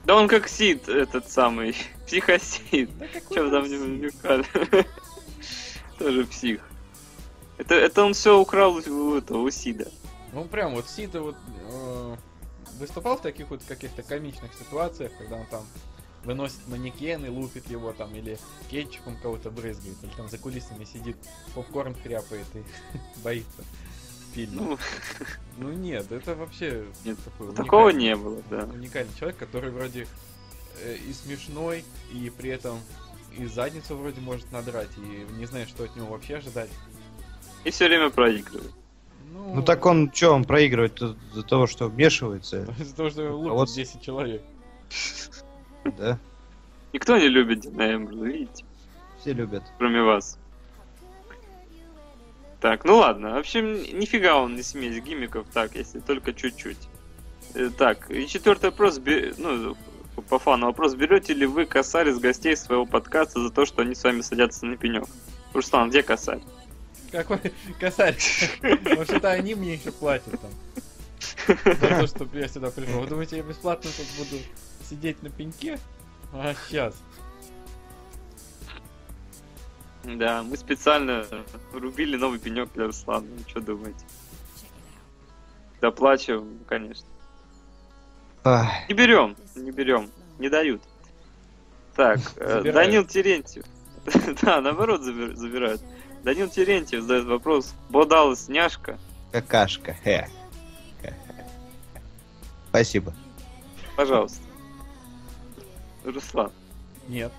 Да он как Сид, этот самый, психосид. Да Чем там не уникален? Тоже псих. Это, это он все украл у этого, у Сида. Ну прям вот Сида вот э, выступал в таких вот каких-то комичных ситуациях, когда он там выносит манекен и лупит его там, или кетчупом кого-то брызгает, или там за кулисами сидит, попкорн хряпает и боится фильма. Ну, ну нет, это вообще нет, такой такого не было, да. Уникальный человек, который вроде э, и смешной, и при этом и задницу вроде может надрать, и не знаю, что от него вообще ожидать. И все время проигрывает. Ну, ну так он что, он проигрывает из-за того, что вмешивается? Из-за того, что лупит а вот... 10 человек. Да. Никто не любит Дина Эмберза, видите? Все любят. Кроме вас. Так, ну ладно. В общем, нифига он не смесь гиммиков, так, если только чуть-чуть. Э, так, и четвертый вопрос, ну, по фану вопрос. Берете ли вы косарь из гостей своего подкаста за то, что они с вами садятся на пенек? Руслан, где косарь? Какой косарь? Может, это они мне еще платят там. За то, чтобы я сюда пришел. Вы думаете, я бесплатно тут буду сидеть на пеньке? А сейчас. Да, мы специально рубили новый пенек для Руслана. Ну, что думаете? Доплачиваем, конечно. Ах. Не берем, не берем, не дают. Так, э, Данил Терентьев. да, наоборот забирают. Данил Терентьев задает вопрос. Бодалась няшка? Какашка. Хе. Спасибо. Пожалуйста. Руслан. Нет.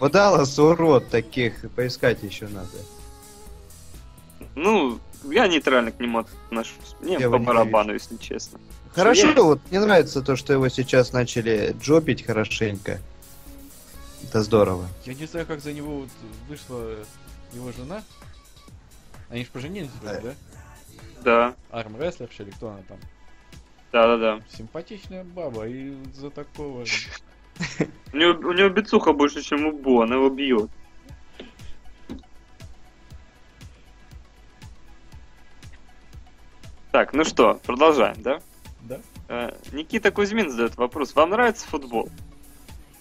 Бодалас урод таких, поискать еще надо. Ну, я нейтрально к нему отношусь. Мне я по барабану, если честно. Хорошо, я... вот мне нравится то, что его сейчас начали джопить хорошенько. Это здорово. Я не знаю, как за него вот вышла его жена. Они же поженились, да? да? Да. Армрестлерша или кто она там? Да-да-да. Симпатичная баба, и за такого... У него, у него бицуха больше, чем у Бо, она его бьет. Так, ну что, продолжаем, да? Да. Э, Никита Кузьмин задает вопрос. Вам нравится футбол?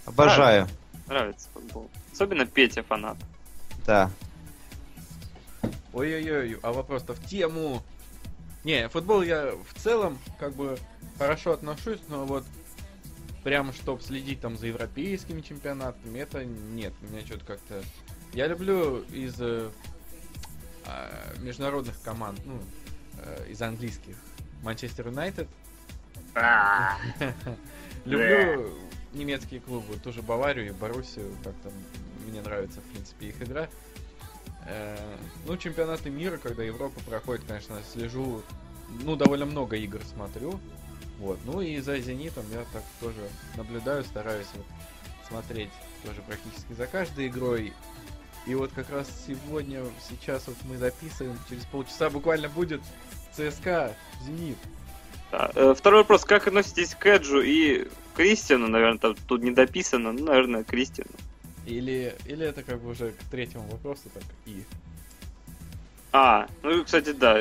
Обожаю. Нравится, нравится футбол. Особенно Петя фанат. Да. Ой-ой-ой, а вопрос-то в тему. Не, футбол я в целом как бы хорошо отношусь, но вот прям чтобы следить там за европейскими чемпионатами, это нет, у меня что-то как-то... Я люблю из э, э, международных команд, ну, э, из английских. Манчестер Юнайтед. Люблю немецкие клубы, тоже Баварию и Боруссию, как-то мне нравится, в принципе, их игра. Э, ну, чемпионаты мира, когда Европа проходит, конечно, слежу, ну, довольно много игр смотрю. Вот, ну и за Зенитом я так тоже наблюдаю, стараюсь вот смотреть тоже практически за каждой игрой. И вот как раз сегодня, сейчас вот мы записываем, через полчаса буквально будет ЦСКА Зенит. Да. Э, второй вопрос. Как относитесь к Эджу и Кристиану? Наверное, там тут не дописано, ну, наверное, Кристиану. Или, или это как бы уже к третьему вопросу, так и. А, ну, кстати, да.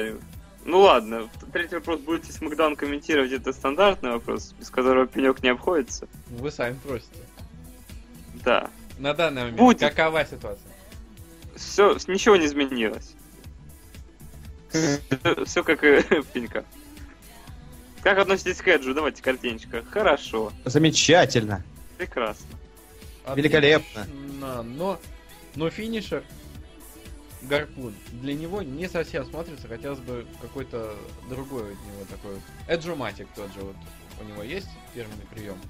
Ну ладно, третий вопрос, будете Смакдаун комментировать, это стандартный вопрос, без которого пенек не обходится. Вы сами просите. Да. На данный момент Будет. какова ситуация? Все, ничего не изменилось. Все как и в пенька. Как относитесь к Эджу? Давайте картиночка. Хорошо, Замечательно. прекрасно. Великолепно. Но, но финишер гарпун для него не совсем смотрится, хотелось бы какой-то другой от него такой вот. Эджуматик тот же вот у него есть фирменный прием.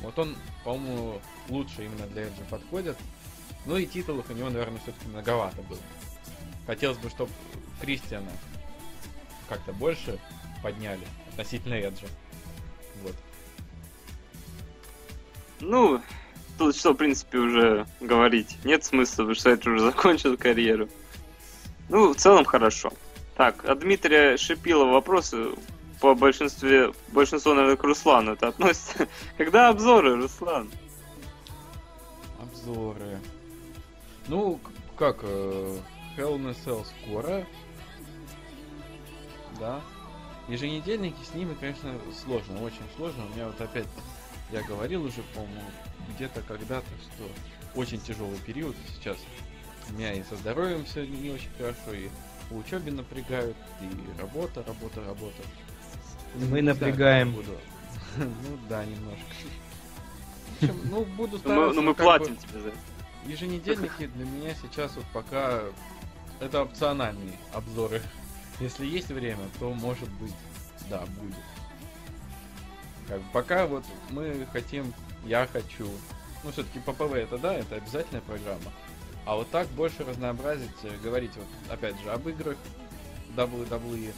Вот он, по-моему, лучше именно для Эджа подходит. Ну и титулов у него, наверное, все-таки многовато было. Хотелось бы, чтобы Кристиана как-то больше подняли относительно Эджа. Вот. Ну, тут что, в принципе, уже говорить. Нет смысла, потому что Эдж уже закончил карьеру. Ну, в целом хорошо. Так, от Дмитрия Шипилова вопросы по большинстве, большинство, наверное, к Руслану это относится. Когда обзоры, Руслан? Обзоры. Ну, как, э, Hell in a Cell скоро. Да. Еженедельники с ними, конечно, сложно, очень сложно. У меня вот опять, я говорил уже, по-моему, где-то когда-то, что очень тяжелый период сейчас. У меня и со здоровьем все не очень хорошо, и по учебе напрягают, и работа, работа, работа. Мы Не знаю, напрягаем. буду. Ну да, немножко. В общем, ну, буду Ну, стараться. мы, ну, мы платим тебе за это. Еженедельники для меня сейчас вот пока это опциональные обзоры. Если есть время, то может быть, да, будет. Как бы пока вот мы хотим, я хочу, ну все-таки ППВ это да, это обязательная программа. А вот так больше разнообразить, э, говорить вот опять же об играх WWE,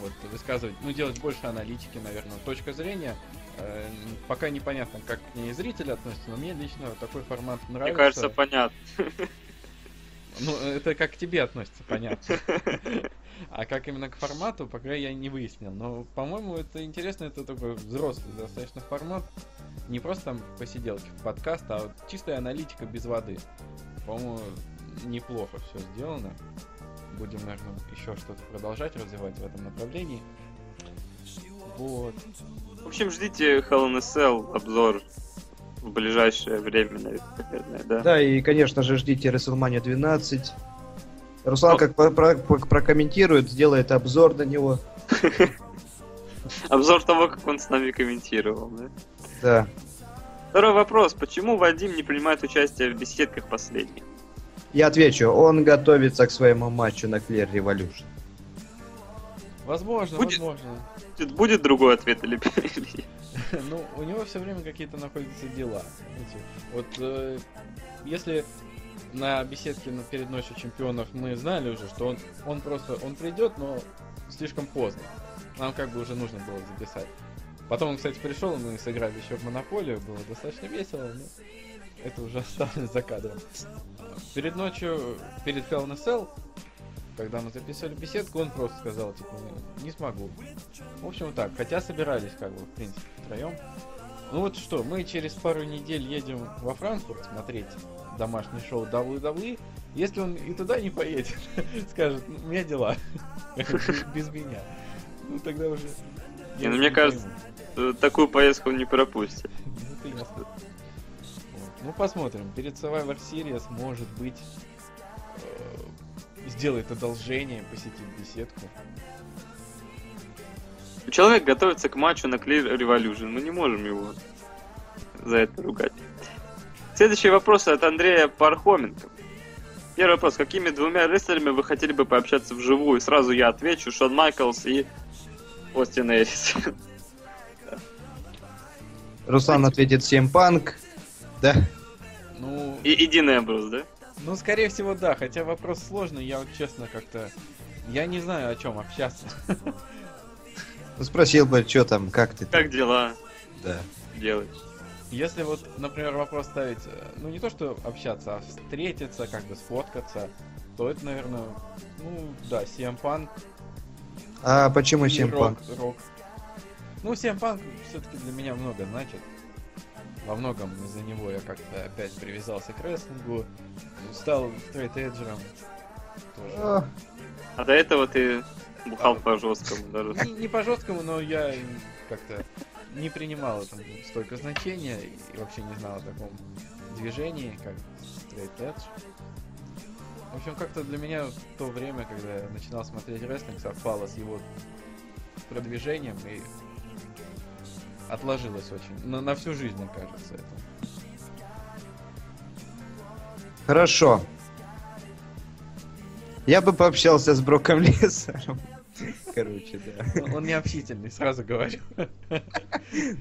вот высказывать, ну делать больше аналитики, наверное, точка зрения. э, пока непонятно, как к ней зрители относятся, но мне лично такой формат нравится. Мне кажется, понятно. Ну, это как к тебе относится, понятно. А как именно к формату, пока я не выяснил. Но, по-моему, это интересно, это такой взрослый достаточно формат. Не просто там посиделки в подкаст, а вот чистая аналитика без воды. По-моему, неплохо все сделано. Будем, наверное, еще что-то продолжать развивать в этом направлении. Вот. В общем, ждите Hell in a Cell обзор в ближайшее время, наверное, да? Да, и, конечно же, ждите WrestleMania 12. Руслан Ну. как про- про- про- прокомментирует, сделает обзор на него. Обзор того, как он с нами комментировал, да? Да. Второй вопрос. Почему Вадим не принимает участие в беседках последних? Я отвечу, он готовится к своему матчу на Clear Revolution. Возможно, Будет. возможно. Будет, будет другой ответ или... Ну, у него все время какие-то находятся дела. знаете. Вот э, если на беседке на перед ночью чемпионов мы знали уже, что он, он просто он придет, но слишком поздно. Нам как бы уже нужно было записать. Потом он, кстати, пришел, и мы сыграли еще в монополию, было достаточно весело, но это уже осталось за кадром. Перед ночью, перед Hell in Cell, когда мы записывали беседку, он просто сказал, типа, «Не- не смогу. В общем, так. Хотя собирались, как бы, в принципе, втроем. Ну вот что, мы через пару недель едем во Франкфурт смотреть домашнее шоу WWE. Если он и туда не поедет, скажет, «Ну, у меня дела. Без меня. Ну тогда уже... Не, ну, мне не кажется, Такую поездку он не пропустит. Ну, посмотрим. Перед Survivor Series, может быть, э, сделает одолжение, посетит беседку. Человек готовится к матчу на Clear Revolution. Мы не можем его за это ругать. Следующий вопрос от Андрея Пархоменко. Первый вопрос. Какими двумя рестлерами вы хотели бы пообщаться вживую? Сразу я отвечу. Шон Майклс и Остин Эрис. Руслан ответит всем панк. Да. Ну, И, и Дин Эмбрус, да? ну, скорее всего, да. Хотя вопрос сложный, я вот честно как-то... Я не знаю, о чем общаться. Ну, Спросил бы, что там, как ты? Как дела Да. делаешь? Если вот, например, вопрос ставить, э, ну не то что общаться, а встретиться, как бы сфоткаться, то это, наверное, ну да, CM Punk А почему и всем Рок, панк? Рок. Ну, CM Punk все-таки для меня много значит. во многом из-за него я как-то опять привязался к рестлингу, стал стрейт-эджером. Тоже. А, А до этого ты бухал по жесткому даже. Не, не по жесткому, но я как-то не принимал этому столько значения и вообще не знал о таком движении, как Straight Edge. В общем, как-то для меня в то время, когда я начинал смотреть рестлинг, совпало с его продвижением и отложилось очень. На, на всю жизнь, мне кажется, это. Хорошо. Я бы пообщался с Броком Лесаром. Короче, да. Он- не общительный, сразу говорю.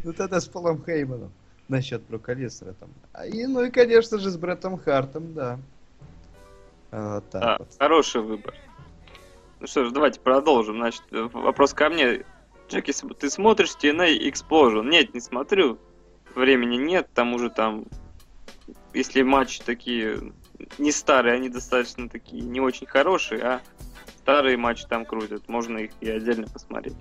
Ну тогда с Полом Хейманом. Насчет Брока Лесара там. А И, ну и, конечно же, с Бреттом Хартом, да. А, Вот так А, вот. хороший выбор. Ну что ж, давайте продолжим. Значит, вопрос ко мне. Джеки, ты смотришь TNA Explosion? Нет, не смотрю. Времени нет, к тому же там, если матчи такие не старые, они достаточно такие не очень хорошие, а старые матчи там крутят. Можно их и отдельно посмотреть.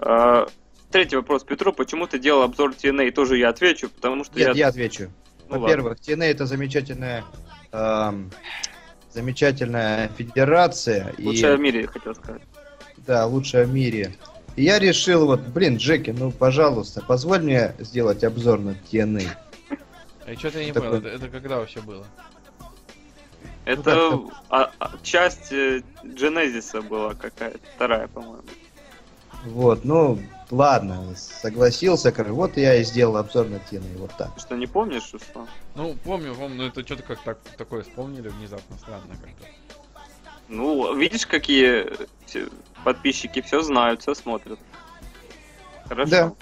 А, Третий вопрос, Петро, почему ты делал обзор TNA? Тоже я отвечу, потому что Нет, я... я отвечу. Ну Во-первых, TNA это замечательная, эм, замечательная федерация. и- Лучшая в мире, хотел сказать. Да, лучшая в мире. И я решил, вот, блин, Джеки, ну, пожалуйста, позволь мне сделать обзор на TNA. А что-то я не Такой- понял, это, это когда вообще было? Это как-то- а- а, часть э, Genesis была какая-то, вторая, по-моему. Вот, ну, ладно, согласился, короче, вот я и сделал обзор на TNA, вот так. Ты Что, не помнишь, Руслан? Ну, помню, помню, но это что-то как так, такое вспомнили внезапно, странно как-то. Ну, видишь, какие все- подписчики все знают, все смотрят. Хорошо. Да.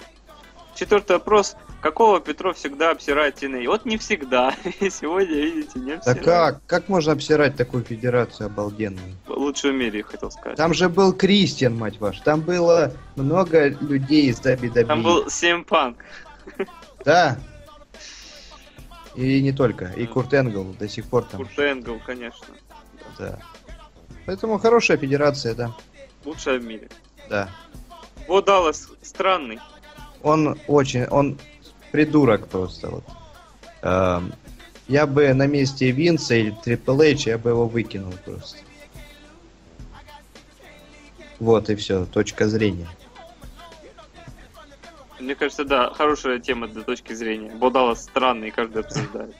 Четвертый вопрос. Какого Петро всегда обсирает TNA? Вот не всегда. Сегодня, видите, не Да обсирает. как? Как можно обсирать такую федерацию обалденную? Лучшую в мире, хотел сказать. Там же был Кристиан, мать вашу. Там было много людей из WWE. Там был Сем Панк. Да. И не только. И Курт Энгл до сих пор там. Курт Энгл, конечно. Да. Поэтому хорошая федерация, да. Лучшая в мире. Да. Вот Даллас странный. Он очень, он придурок просто вот. Эм, я бы на месте Винса или Трипл Эйч, я бы его выкинул просто. Вот и все, точка зрения. Мне кажется, да, хорошая тема для точки зрения. Бо Даллас странный, каждый обсуждает.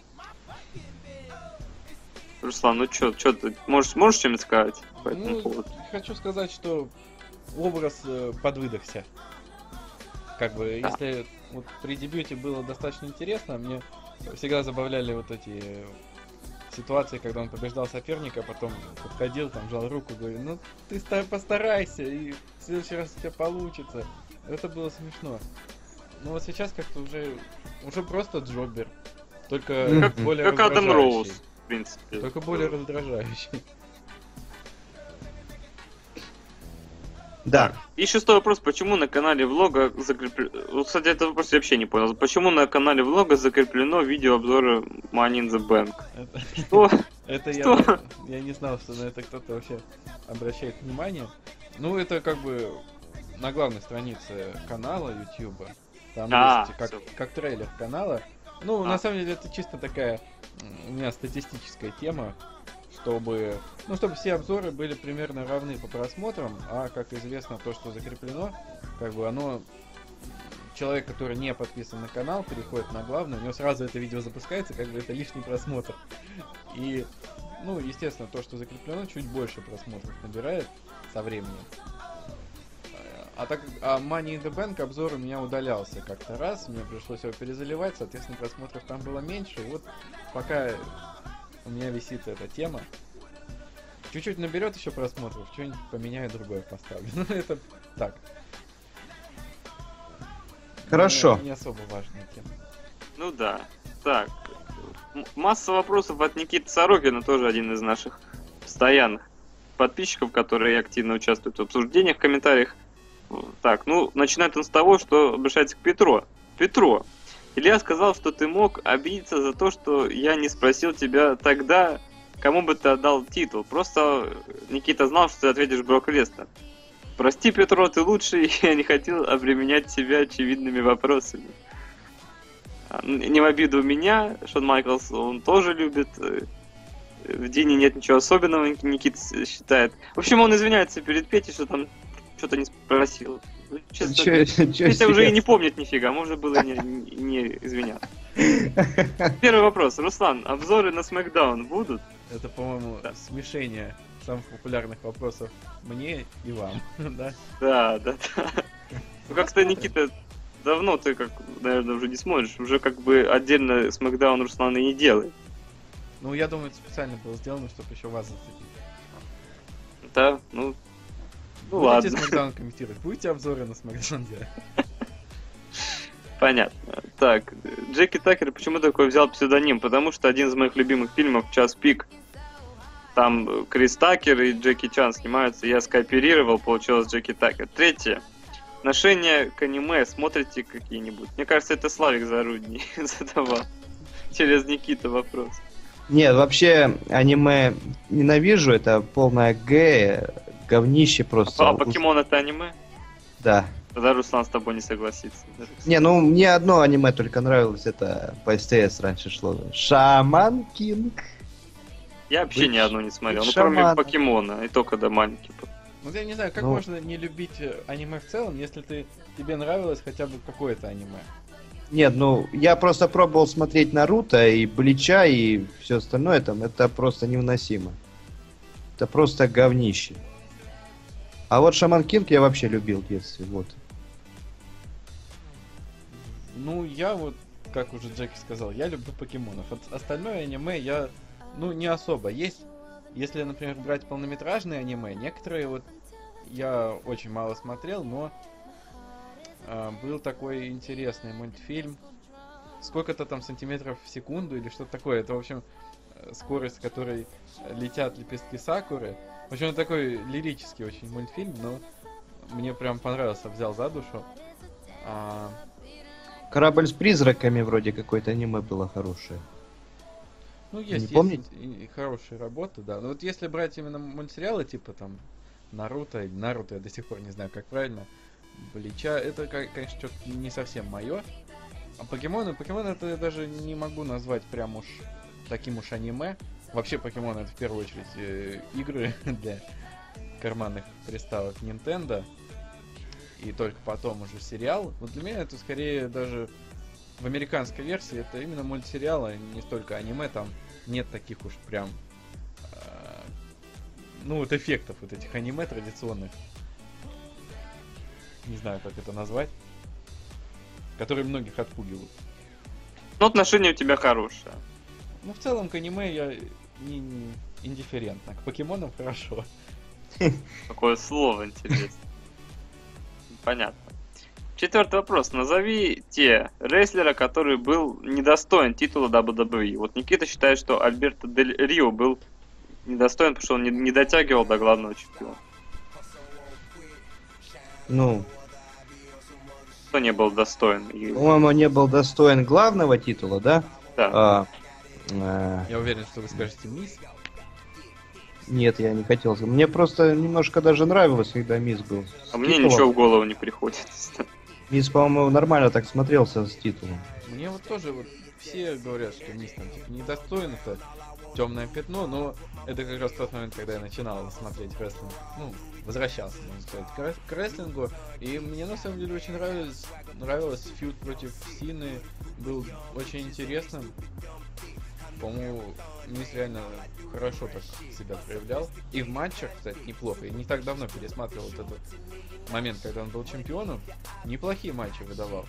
Руслан, ну чё, чё ты, можешь, можешь чем-нибудь сказать по этому Ну, поводу? хочу сказать, что образ э, подвыдохся. Как бы, Да. если вот при дебюте было достаточно интересно, мне всегда забавляли вот эти ситуации, когда он побеждал соперника, потом подходил, там, жал руку, говорил, ну ты ста- постарайся, и в следующий раз у тебя получится. Это было смешно. Но вот сейчас как-то уже, уже просто джобер. Только более Как Адам. Роуз, в принципе. Только более раздражающий. Да. И шестой вопрос, почему на канале влога закреплено... Вот, кстати, этот вопрос я вообще не понял. Почему на канале влога закреплено видео обзора Money in the Bank? Это- Что? Это Что? я, я не знал, что на это кто-то вообще обращает внимание. Ну, это как бы на главной странице канала YouTube. Там А, есть как, трейлер канала. Ну, А. на самом деле, это чисто такая у меня статистическая тема, чтобы, ну, чтобы все обзоры были примерно равны по просмотрам, а, как известно, то, что закреплено, как бы оно человек, который не подписан на канал, переходит на главный, у него сразу это видео запускается, как бы это лишний просмотр. И, ну, естественно, то, что закреплено, чуть больше просмотров набирает со временем. А так а Money in the Bank обзор у меня удалялся как-то раз, мне пришлось его перезаливать, соответственно, просмотров там было меньше. И вот пока у меня висит эта тема, чуть-чуть наберет еще просмотров, что-нибудь поменяю, другое поставлю. Ну, это так. Хорошо. Не, не особо важная тема. Ну да. Так. Масса вопросов от Никиты Сорокина, тоже один из наших постоянных подписчиков, которые активно участвуют в обсуждениях, в комментариях. Так, ну, начинает он с того, что обращается к Петро. Петро, Илья сказал, что ты мог обидеться за то, что я не спросил тебя тогда, кому бы ты отдал титул. Просто Никита знал, что ты ответишь Брок Лестер. Прости, Петро, ты лучший, я не хотел обременять тебя очевидными вопросами. А, Не в обиду меня, Шон Майклс, он тоже любит. э, В Дине нет ничего особенного, Никита считает. В общем, он извиняется перед Петей, что там что-то не спросил. Ну, Честно, Чё- чё Петя уже и не помнит нифига, можно было не, не извиняться. Первый вопрос. Руслан, обзоры на Смакдаун будут? Это, по-моему, Да. смешение самых популярных вопросов мне и вам, да? Да, да, да. Ну как-то, Никита, давно ты, как, наверное, уже не смотришь. Уже как бы отдельно Смакдаун Руслан и не делает. Ну, я думаю, это специально было сделано, чтобы еще вас зацепить. Да, ну, ну Будете ладно. Смакдаун комментировать? Будете обзоры на Смакдаун делать? Понятно. Так, Джеки Такер почему такой взял псевдоним? Потому что один из моих любимых фильмов «Час пик», там Крис Такер и Джеки Чан снимаются, я скооперировал, получилось Джеки Такер. Третье. Отношения к аниме смотрите какие-нибудь? Мне кажется, это Славик Зарудний задавал. Через Никита вопрос. Нет, вообще аниме ненавижу, это полное Г, говнище просто. А покемон это аниме? Да. Тогда Руслан с тобой не согласится. Не, ну мне одно аниме только нравилось, это по СТС раньше шло. Шаман Кинг. Я вообще Быть- ни одну не смотрел. Ну, кроме покемона, и то, когда маленький был. Ну, я не знаю, как Ну. можно не любить э, аниме в целом, если ты тебе нравилось хотя бы какое-то аниме. Нет, ну я просто пробовал смотреть Наруто и Блича и все остальное там, это просто невыносимо. Это просто говнище. А вот Шаман Кинг я вообще любил в детстве, вот. Ну, я вот, как уже Джеки сказал, я люблю покемонов. Остальное аниме я, ну, не особо. Есть, если, например, брать полнометражные аниме, некоторые вот я очень мало смотрел, но а, был такой интересный мультфильм. Сколько-то там сантиметров в секунду или что-то такое. Это, в общем, э, скорость, с которой летят лепестки сакуры. В общем, такой лирический очень мультфильм, но мне прям понравился, взял за душу. А, Корабль с призраками вроде какое-то аниме было хорошее. Ну, есть, Не есть помните? и хорошие работы, да. Но вот если брать именно мультсериалы, типа там Наруто, или Наруто, я до сих пор не знаю, как правильно, Блича, это, конечно, что-то не совсем мое. А покемоны, покемоны это я даже не могу назвать прям уж таким уж аниме. Вообще покемоны это в первую очередь э, игры для карманных приставок Nintendo. И только потом уже сериал. Вот для меня это скорее даже в американской версии это именно мультсериал, а не столько аниме, там нет таких уж прям э, ну вот эффектов вот этих аниме традиционных. Не знаю, как это назвать. Которые многих отпугивают. Но отношение у тебя хорошее. Ну, в целом, к аниме я не, не индифферентно. К покемонам хорошо. Какое слово интересное. Понятно. Четвертый вопрос. Назовите рестлера, который был недостоин титула WWE. Вот Никита считает, что Альберто Дель Рио был недостоин, потому что он не, не дотягивал до главного чемпиона. Ну, Кто не был достоин? По-моему, не был достоин главного титула, да? да. А, Я уверен, что вы скажете мисс. нет, я не хотел. сказать. Мне просто немножко даже нравилось, когда Мисс был. с А мне ничего в голову не приходит. Мисс, по-моему, нормально так смотрелся с титулом. Мне вот тоже вот все говорят, что мисс там типа недостоин, это темное пятно, но это как раз тот момент, когда я начинал смотреть рестлинг, ну, возвращался, можно сказать, к рестлингу, и мне на самом деле очень нравилось, нравилось фьюд против Сины, был очень интересным, по-моему, Мисс реально хорошо так себя проявлял. И в матчах, кстати, неплохо. Я не так давно пересматривал вот этот момент, когда он был чемпионом. Неплохие матчи выдавал.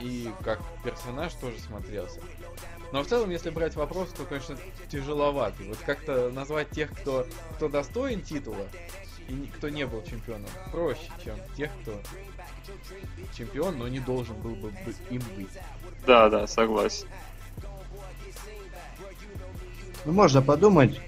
И как персонаж тоже смотрелся. Но в целом, если брать вопрос, то, конечно, тяжеловатый. Вот как-то назвать тех, кто, кто достоин титула, и кто не был чемпионом, проще, чем тех, кто чемпион, но не должен был бы бы- им быть. Да, да, согласен. Ну, можно подумать,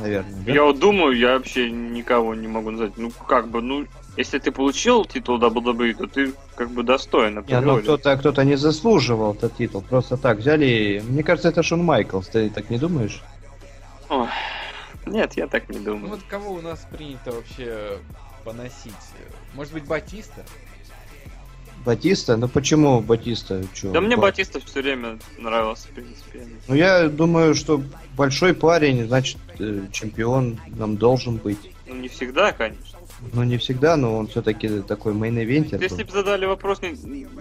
наверное, да? Я вот думаю, я вообще никого не могу назвать. Ну, как бы, ну, если ты получил титул WWE, то ты как бы достоин Не, ну кто-то кто не заслуживал этот титул, просто так взяли. Мне кажется, это Шон Майклс, ты так не думаешь? Ой, Нет, я так не Ну думаю. вот кого у нас принято вообще поносить? Может быть, Батиста? Батиста? Ну почему Батиста? Чё, Да мне Ба- Батиста все время нравился, в принципе. Ну я думаю, что большой парень, значит, э, чемпион нам должен быть. Ну, не всегда, конечно. Ну не всегда, но он все-таки такой main-eventer. Если бы задали вопрос не,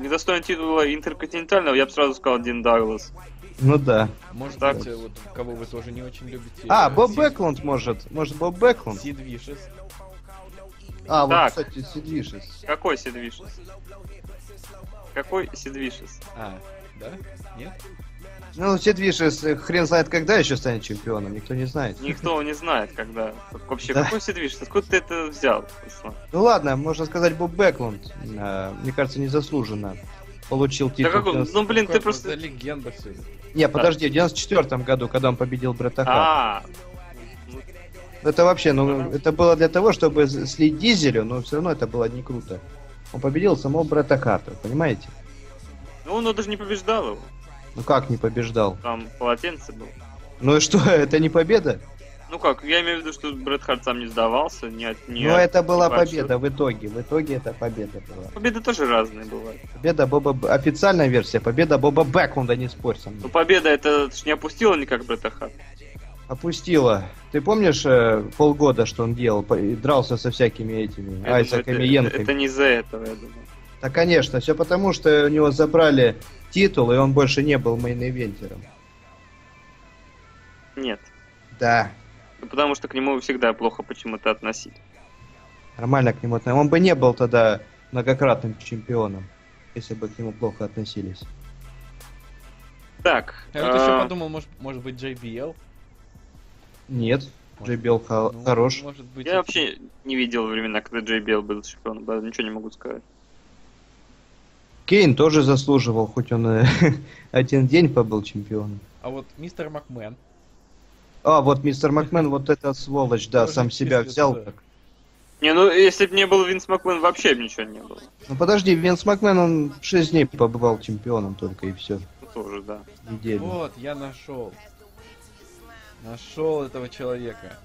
недостоин титула интерконтинентального, я бы сразу сказал Дин Даглас. Ну да. Может Так. быть, э, вот кого вы тоже не очень любите. А, э, Боб Сид- Бэклунд может. Может Боб Бэклунд? Сид Вишес. А, вот, Так. кстати, Сид Вишес. Какой Сид Вишес? Какой Сид Вишес? А, да? Нет? Ну, Сид Вишес э, хрен знает, когда еще станет чемпионом, никто не знает. Никто не знает, когда. Вообще, Да. какой Сидвишес? Откуда ты это взял? Ну ладно, можно сказать Боб Бэклунд. э, мне кажется, незаслуженно получил Да титул. как в он- 90 ну блин, ты Какая просто... легенда все. Не, подожди, в 94 году, когда он победил Бретта. А, ну, Это вообще, ну, это было для того, чтобы слить Дизелю, но все равно это было не круто. Он победил самого Бретта Харта, понимаете? ну он даже не побеждал его. Ну как не побеждал? Там полотенце было. Ну и что, это не победа? Ну как, я имею в виду, что Брэд Харт сам не сдавался, не от не Но Ну, это была победа в итоге. В итоге это победа была. Победы тоже разные бывают. Победа Боба... Официальная версия. Победа Боба Бэклунда, не спорь со Ну мной. победа это ж не опустила никак Брэда Харта. Опустила. Ты помнишь э, полгода, что он делал? Дрался со всякими этими Я думаю, Айзеками это, это не из-за этого, я думаю. Да, конечно. Все потому, что у него забрали титул, и он больше не был main-eventer ом. Нет. Да. Ну, Потому что к нему всегда плохо почему-то относить. Нормально к нему относились. Он бы не был тогда многократным чемпионом, если бы к нему плохо относились. Так. Я вот еще а, подумал, может, может быть JBL? Нет. JBL ха- ну, хорош. Может быть, Я вообще не видел времена, когда JBL был чемпионом, да, ничего не могу сказать. Кейн тоже заслуживал, хоть он э, один день побыл чемпионом. А вот мистер Макмен. А, вот мистер Макмен, вот эта сволочь, да, Тоже сам себя взял. так. Не, ну если бы не был Винс Макмен, вообще бы ничего не было. Ну подожди, Винс Макмен, он 6 дней побывал чемпионом только и все. Ну, тоже, да. Неделю. Вот, я нашел. Нашел этого человека.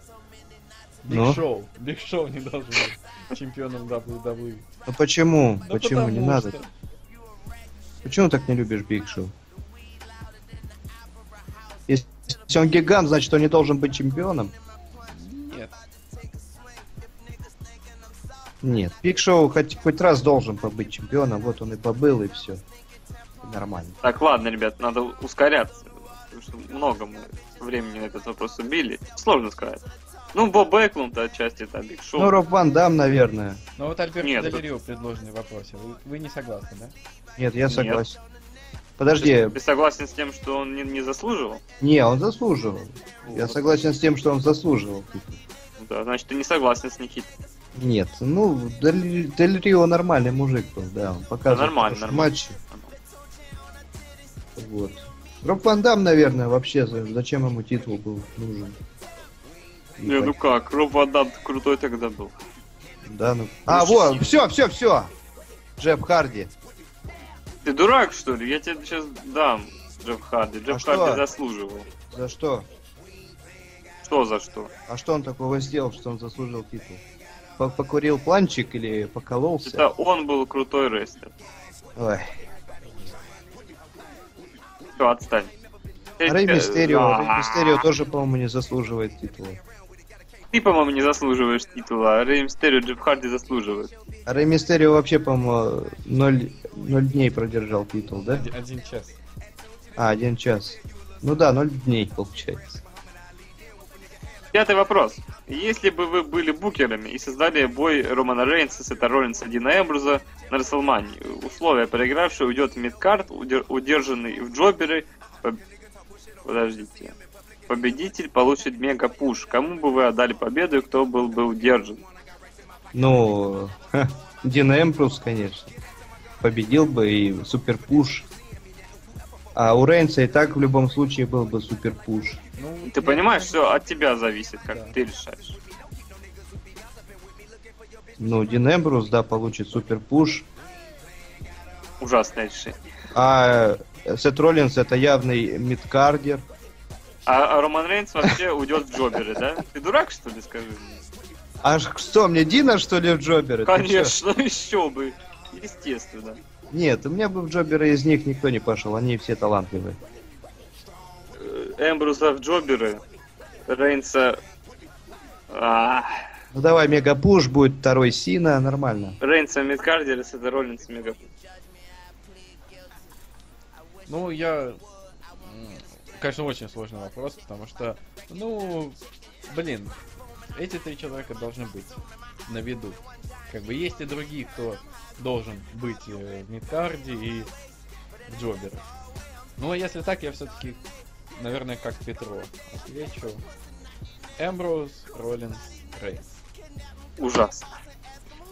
Биг Ну? Шоу. Биг Шоу не должен быть чемпионом WWE. Ну почему? Да почему не потому надо? что. Почему так не любишь Биг Шоу? Если если он гигант, значит он не должен быть чемпионом? Нет. Нет. Биг Шоу хоть, хоть раз должен побыть чемпионом, вот он и побыл, и все. Нормально. Так, ладно, ребят, надо ускоряться. Потому что много мы времени на этот вопрос убили. Сложно сказать. Ну, Боб Бэклунд отчасти, это Биг Шоу. Ну, Роб Ван Дам, наверное. Но вот Альберт Нет, Дель предложенный в вопросе. Вы, вы не согласны, да? Нет, я Нет. согласен. Подожди, Ты согласен с тем, что он не, не заслуживал? не, он заслуживал. Я Вот. согласен с тем, что он заслуживал. Ну Да, значит, ты не согласен с Никитой. Нет, ну, Дель, Дель Рио нормальный мужик был, да, он показывал Да, нормально, нормально. матчи. Вот. Роб Ван Дам, наверное, вообще, за- зачем ему титул был нужен? И Не, ну по- как, Роб Ван Дам крутой тогда был. Да, ну... А, Лучше вот, все, все, все! Джефф Харди. Ты дурак, что ли? Я тебе сейчас дам Джефф Харди. Джефф А что? Харди заслуживал. За что? Что за что? А что он такого сделал, что он заслужил титул? По- Покурил планчик или покололся? Это он был крутой рестлер. Ой. Все, отстань. Рэй Э, Мистерио, а, Рэй Мистерио тоже, по-моему, не заслуживает титула. Ты, по-моему, не заслуживаешь титула, а Рэй Мистерио Джефф Харди заслуживает. А Рэй Мистерио вообще, по-моему, ноль, ноль дней продержал титул, да? Один, один час. А, один час. Ну да, ноль дней, получается. Пятый вопрос. Если бы вы были букерами и создали бой Романа Рейнса, Сета Роллинса, Дина Эмбруза на Расселмании, условия проигравший уйдет в мидкарт, удер- удержанный в джоберы, поб- подождите, победитель получит мега пуш. Кому бы вы отдали победу и кто был бы удержан? Ну, ха, Дин Эмбрус, конечно. Победил бы и супер пуш. А у Рейнса и так в любом случае был бы супер пуш. Ну, Ты я понимаешь, все от тебя зависит, как Да. ты решаешь. Ну, Дин Эмбрус, да, получит супер пуш. Ужасное решение. А э, Сет Роллинс это явный мидкардер. А, а Роман Рейнс вообще уйдет в джоберы, да? Ты дурак, что ли, скажи мне? А что, мне Дина, что ли, в Джоберы? Конечно, еще бы. Естественно. Нет, у меня бы в джоберы из них никто не пошел, они все талантливые. Эмбруса в Джоберы, Рейнса... А, Ну давай, мегапуш будет второй Сина, нормально. Рейнса Мидкардер, это Роллинс Мега. Ну, я... Конечно, очень сложный вопрос, потому что, ну, блин, эти три человека должны быть на виду. Как бы есть и другие, кто должен быть э, в Мидкарде и в Джоберах. Ну, а если так, я все-таки, наверное, как Петро отвечу. Эмброуз, Роллинс, Рейнс. Ужасно.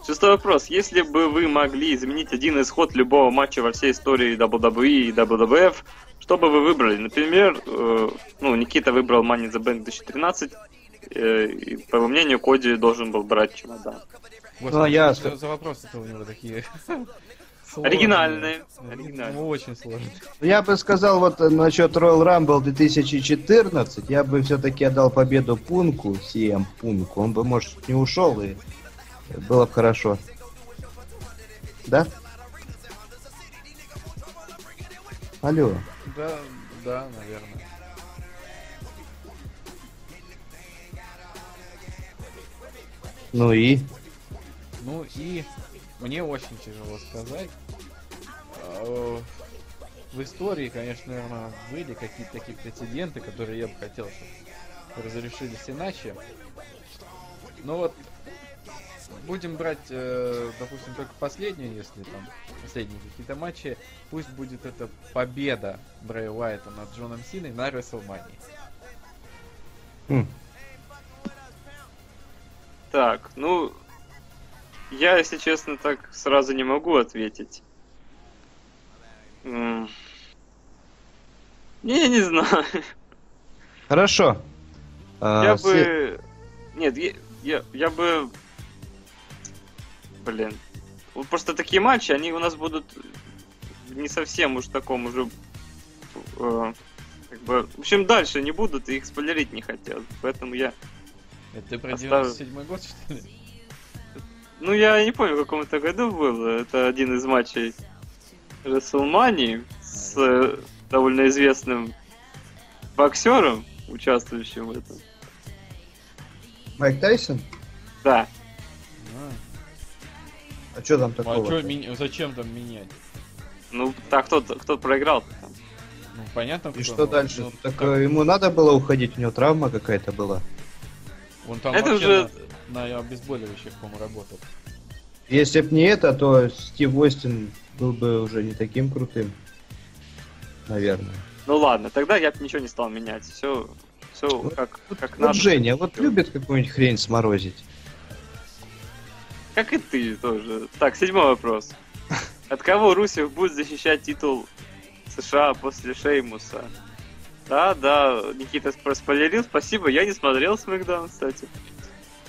Шестой вопрос. Если бы вы могли изменить один исход любого матча во всей истории WWE и WWF, что бы вы выбрали? Например, э, ну, Никита выбрал Money the Bank 2013, э, и, по его мнению, Коди должен был брать чемодан. Господи, а я- что за вопросы-то у него такие? сложные? Оригинальные. Ну, Оригинальные. очень сложные. Я бы сказал вот э, насчет Royal Rumble 2014, я бы все-таки отдал победу Пунку, CM Пунку. Он бы, может, не ушел и было бы хорошо. Да? Алло. Да, да, наверное. Ну и? Ну и мне очень тяжело сказать. А, В истории, конечно, наверное, были какие-то такие прецеденты, которые я бы хотел, чтобы разрешились иначе. Но вот будем брать, э, допустим, только последнюю, если там последние какие-то матчи. Пусть будет это победа Брэй Уайта над Джоном Синой на WrestleMania. Хм. Так, ну, я, если честно, так сразу не могу ответить. Я не знаю. Хорошо. А, Я бы... Нет, я, я, я бы... Блин. Вот просто такие матчи, они у нас будут не совсем уж таком уже... э, как бы... В общем, дальше не будут, и их спойлерить не хотел. Поэтому я... Это ты про Оставлю. 97 год, что ли? Ну, я не помню, в каком это году было. Это один из матчей WrestleMania с э, довольно известным боксером, участвующим в этом. Майк Тайсон? Да. А. А что там А такого? чё, зачем там менять? Ну, так кто, кто проиграл там? Ну, понятно, И кто, что но- дальше? ну, так там- э, ему надо было уходить, у него травма какая-то была. Он там Это уже- на, на обезболивающих, по-моему, работал. Если б не это, то Стив Остин был бы уже не таким крутым. Наверное. Ну ладно, тогда я бы ничего не стал менять. Все, все Вот- как, как Вот надо. Женя вот любит какую-нибудь хрень сморозить. Как и ты тоже. Так, седьмой вопрос. От кого Русев будет защищать титул США после Шеймуса? Да, да, Никита спро- спойлерил, спасибо, я не смотрел Смакдаун, кстати.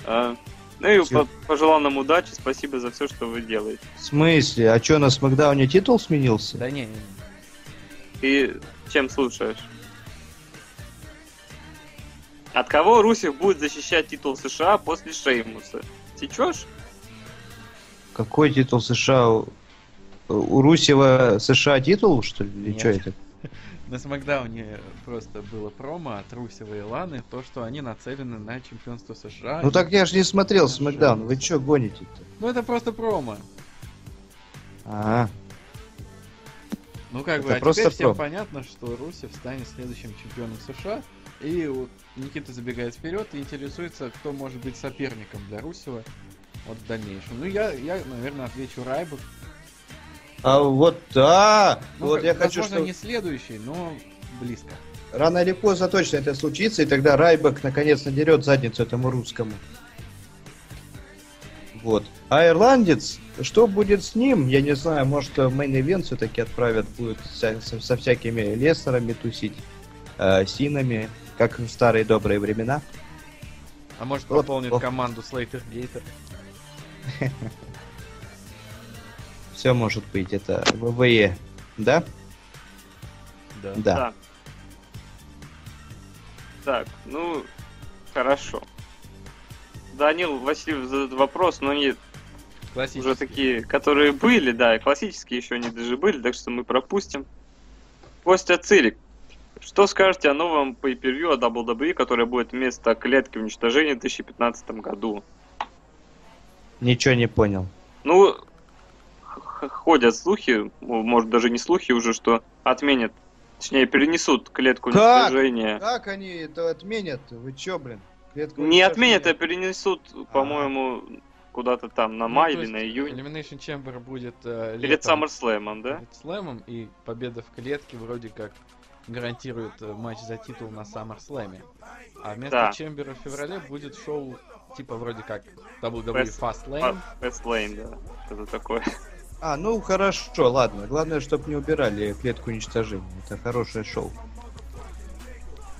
А, ну и по- пожелал нам удачи, спасибо за все, что вы делаете. В смысле? А что, на Смакдауне титул сменился? Да не, не, не. Ты чем слушаешь? От кого Русев будет защищать титул США после Шеймуса? Течешь? Какой титул США? У- Русева США титул, что ли? Или что это? На Смакдауне просто было промо от Русева и Ланы, то, что они нацелены на чемпионство США. Ну так я же не смотрел. Смакдаун. Вы что гоните-то? Ну это просто промо. А, Ну как бы, Это а просто теперь всем понятно, что Русев станет следующим чемпионом США. И вот Никита забегает вперед и интересуется, кто может быть соперником для Русева вот в дальнейшем. Ну я, я наверное, отвечу Райбок. А вот, а, Ну, вот как- я хочу, что не следующий, но близко. рано или поздно точно это случится, и тогда Райбек наконец надерет задницу этому русскому. Вот. А ирландец, что будет с ним, я не знаю, может main event все-таки отправят, будет со, со- всякими Леснерами тусить, э, Синами, как в старые добрые времена. А может Вот, пополнит вот. команду Слейтер Гейта. Все может быть, это ВВЕ, да? Да. Да. Так, ну, хорошо. Данил Васильев задает вопрос, но не Классический. уже такие, которые были, да, и классические еще не даже были, так что мы пропустим. Костя Цирик, что скажете о новом pay-per-view от WWE, который будет вместо клетки уничтожения в 2015 году? Ничего не понял. Ну, ходят слухи, может даже не слухи уже, что отменят, точнее перенесут клетку Как? уничтожения. Как они это отменят? Вы чё, блин? Клетку Не отменят, а перенесут, по-моему, куда-то там на Ну, май или на июнь. Elimination Chamber будет э, Перед летом SummerSlam, да? перед Слэмом, и победа в клетке вроде как гарантирует э, матч за титул на SummerSlam. А вместо Да. Чембера в феврале будет шоу типа вроде как WWE Fast- Fastlane. Fastlane, да. Это такое. А, ну хорошо, ладно. Главное, чтобы не убирали клетку уничтожения. Это хорошее шоу.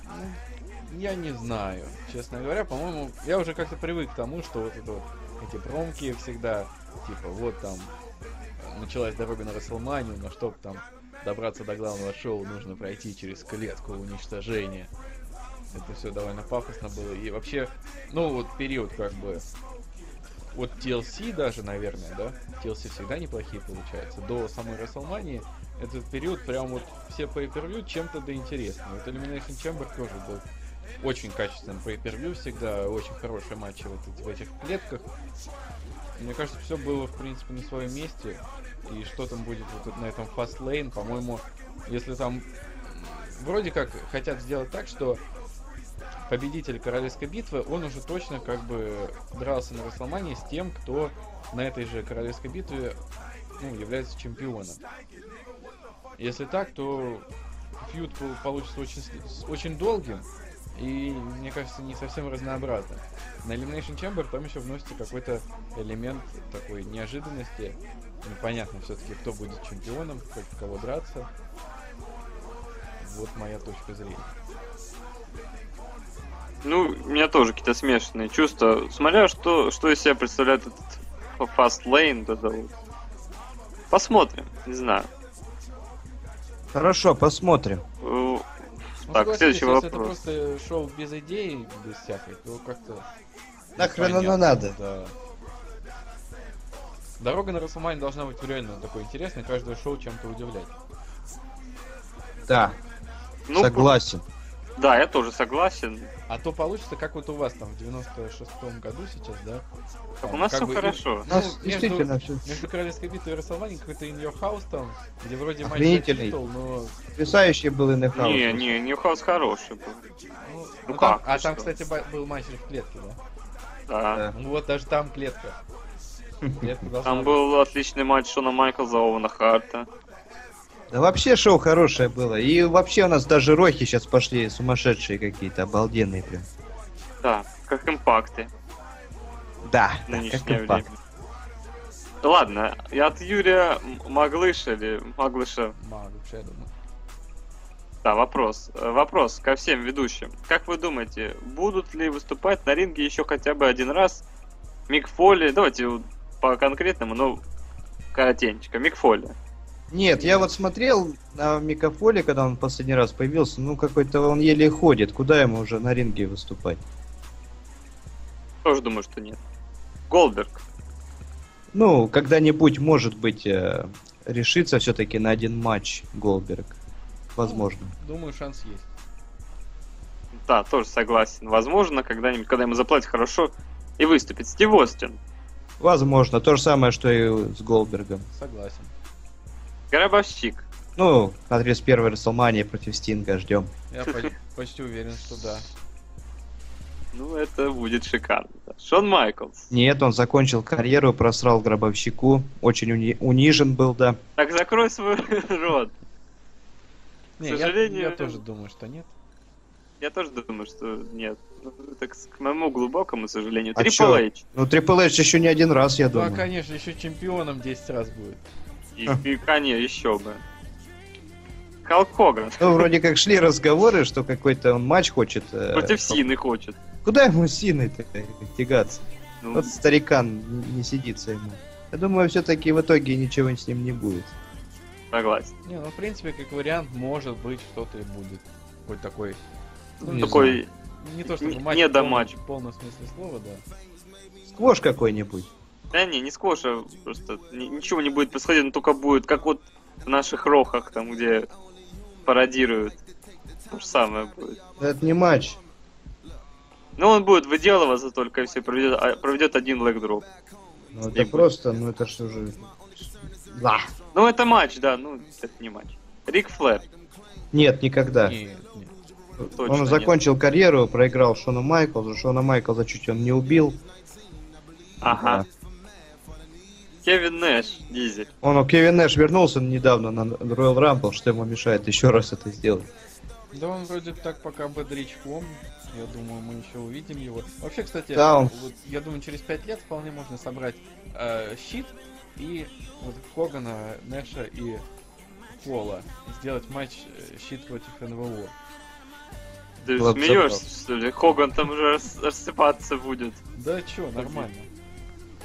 Ну, Я не знаю, честно говоря, по-моему, я уже как-то привык к тому, что вот это вот, эти промки всегда, типа, вот там э, началась дорога на Расселманию, но чтобы там добраться до главного шоу, нужно пройти через клетку уничтожения. Это все довольно пафосно было. И вообще, ну вот период как бы от TLC даже, наверное, да? TLC всегда неплохие получаются. До самой Расселмании этот период прям вот все pay per чем-то да интересно. Вот Elimination Chamber тоже был очень качественным pay per всегда, очень хорошие матчи вот в этих клетках. Мне кажется, все было, в принципе, на своем месте. И что там будет вот на этом Fast Lane, по-моему, если там вроде как хотят сделать так, что победитель королевской битвы, он уже точно как бы дрался на Расселмании с тем, кто на этой же королевской битве ну, является чемпионом. Если так, то фьюд пол- получится очень, очень долгим и, мне кажется, не совсем разнообразным. На Elimination Chamber там еще вносится какой-то элемент такой неожиданности. Непонятно все-таки, кто будет чемпионом, против кого драться. Вот моя точка зрения. Ну, у меня тоже какие-то смешанные чувства. Смотря что, что из себя представляет этот Fast Lane, это вот. Посмотрим, не знаю. Хорошо, посмотрим. Э, Ну, Так, следующий если вопрос. это просто шоу без идей, без всякой, то как-то... Нахрен оно надо? Да. Дорога на Расселмане должна быть реально такой интересной, каждое шоу чем-то удивлять. Да, Ну, согласен. Да, я тоже согласен. А то получится, как вот у вас там в 96-м году сейчас, да? Там у нас все бы и- хорошо. У нас между- действительно все Между Королевской битвой и Расселмани какой-то In Your House там, где вроде матч титул, но... потрясающий был и Не, не, Ньюхаус хороший был. Ну, Ну ну как, там- а ты там, что? кстати, ба- был матч в клетке, да? Да. Да. Ну вот даже там клетка. Там быть. был отличный матч Шона Майклза, Оуэна Харта. Да вообще шоу хорошее было. И вообще у нас даже рохи сейчас пошли сумасшедшие какие-то, обалденные прям. Да, как импакты Да, да, нынешнее как время. импакт. Ладно, и от Юрия Маглыша или Маглыша вообще, я думаю. Да, вопрос. Э, Вопрос ко всем ведущим. Как вы думаете, будут ли выступать на ринге еще хотя бы один раз Мик Фоли? Давайте по конкретному, но коротенько. Мик Фоли. Нет, я вот смотрел на Микафоле, когда он последний раз появился, ну какой-то он еле ходит. Куда ему уже на ринге выступать? Тоже думаю, что нет. Голдберг. Ну, когда-нибудь, может быть, э, решится все-таки на один матч Голдберг. Возможно. Думаю, шанс есть. Да, тоже согласен. Возможно, когда-нибудь, когда ему заплатят хорошо, и выступит. Стив Остин. Возможно. То же самое, что и с Голдбергом. Согласен. Гробовщик. Ну, на 31-й Расселмании против Стинга ждем. Я по- почти уверен, что да. Ну, это будет шикарно. да. Шон Майклс. Нет, он закончил карьеру, просрал гробовщику. Очень уни- унижен был, да. Так закрой свой рот. Не, К я- сожалению, я, тоже думаю, что нет. Я тоже думаю, что нет. Ну, это к моему глубокому сожалению. А Трипл? Эйч. Ну, Трипл Эйч еще не один раз, я Ну, а, думаю. конечно, еще чемпионом 10 раз будет. И, и Канье еще бы. Халк. Ну, вроде как шли разговоры, что какой-то он матч хочет. э, Против Сины хочет. Куда ему синой-то тягаться? Ну, Вот старикан не сидится ему. Я думаю, все-таки в итоге ничего с ним не будет. согласен. Не, ну, в принципе, как вариант, может быть, что-то и будет. Хоть такой, Ну, не Такой не то чтобы Не- матч не до матча. в полном смысле слова, да. Сквош какой-нибудь. Да не, не скоша, просто ни- ничего не будет происходить, но только будет, как вот в наших рохах, там, где пародируют. То же самое будет. Это не матч. Ну, он будет выделываться только, если проведет, а, проведет один лэг-дроп. Ну, это просто, ну это что же... Да. Ну, это матч, да, ну, это не матч. Рик Флэр. Нет, никогда. Нет, нет. точно он нет. закончил карьеру, проиграл Шону Майклзу. Шона Майклза чуть он не убил. Ага. Кевин Нэш, Дизель. Он, у Кевин Нэш вернулся недавно на Royal Rumble, что ему мешает еще раз это сделать. Да он вроде так пока бодрячком. Я думаю, мы еще увидим его. Вообще, кстати, Да, он- вот, я думаю, через пять лет вполне можно собрать э, щит и вот Хогана, Нэша и Пола. Сделать матч э, щит против НВО. Ты бы смеешься, что ли? Хоган там уже рас- рассыпаться будет. Да чё, нормально.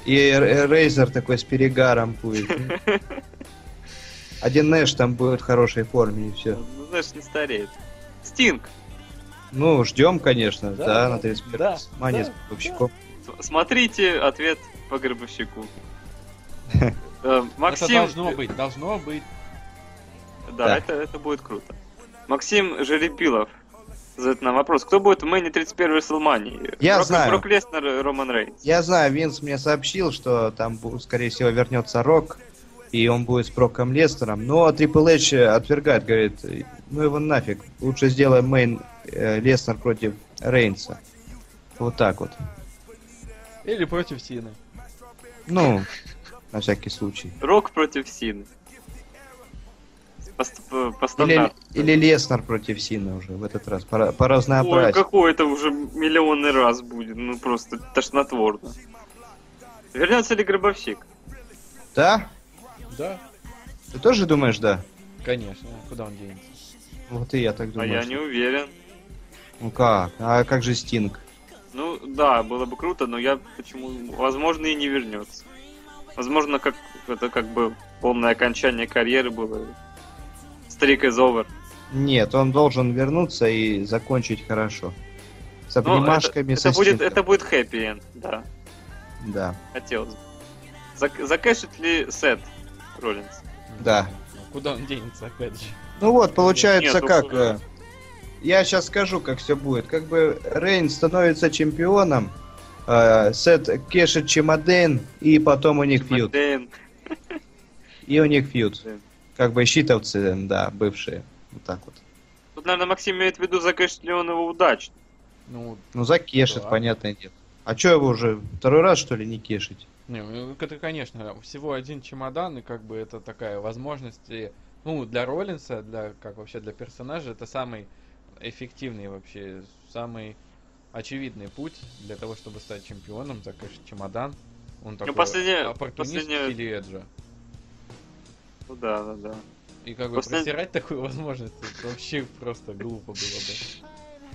И Рейзер такой с перегаром будет. Один Нэш там будет в хорошей форме и все. Ну, знаешь, не стареет. Стинг. Ну, ждем, конечно, Да, да, да, на 31 да, мане да, с Бобщиком. С- Смотрите ответ по Гробовщику. Э, Это Максим... должно быть, должно быть. Да, Да. Это, это будет круто. Максим Жеребилов задает нам вопрос. Кто будет в main е 31 WrestleMania? Я Брок, знаю. Брок Леснер и Роман Рейнс. Я знаю, Винс мне сообщил, что там, скорее всего, вернется Рок, и он будет с Броком Леснером. Но Трипл Эйч отвергает, говорит, ну его нафиг, лучше сделаем main э, Леснер против Рейнса. Вот так вот. Или против Сины. Ну, на всякий случай. Рок против Сины. По, по- по Или, стандарту. или Леснер против Сина уже в этот раз, по, по Ой, разнообразию. какой это уже миллионный раз будет. Ну просто тошнотворно. Вернется ли Гробовщик? Да? Да, Ты тоже думаешь, да? конечно. Куда он денется? Вот и я так А думаю. я что- не уверен. Ну как? А как же Стинг? Ну да, было бы круто, но я почему, возможно, и не вернется. Возможно, как это как бы полное окончание карьеры было. Стрик из over. Нет, он должен вернуться и закончить хорошо. С Ну, это, обнимашками это будет, это будет хэппи энд, да, Да, хотелось бы. Зак- закэшит ли Сет Роллинс? да. Ну, Куда он денется, опять же? Ну вот, получается Нет, ну, как... э, Я сейчас скажу, как все будет. Как бы Рейн становится чемпионом, э, Сет кешит Чемоден, и потом у них фьют. Мадейн. И у них фьют. Да. Как бы щитовцы, да, бывшие. Вот так вот. Тут, наверное, Максим имеет в виду, закэшит ли он его удачно. Ну, Ну, закешит, Да. понятное дело. А что его уже второй раз, что ли, не кешить? не, ну, это, конечно, всего один чемодан, и как бы это такая возможность, и, ну, для Роллинса, для, как вообще для персонажа, это самый эффективный вообще, самый очевидный путь для того, чтобы стать чемпионом, так конечно, чемодан. Он такой последнее- оппортунист последнее- в стиле Эджа. Ну да, да, да. И как бы просирать такую возможность, это вообще просто глупо было бы.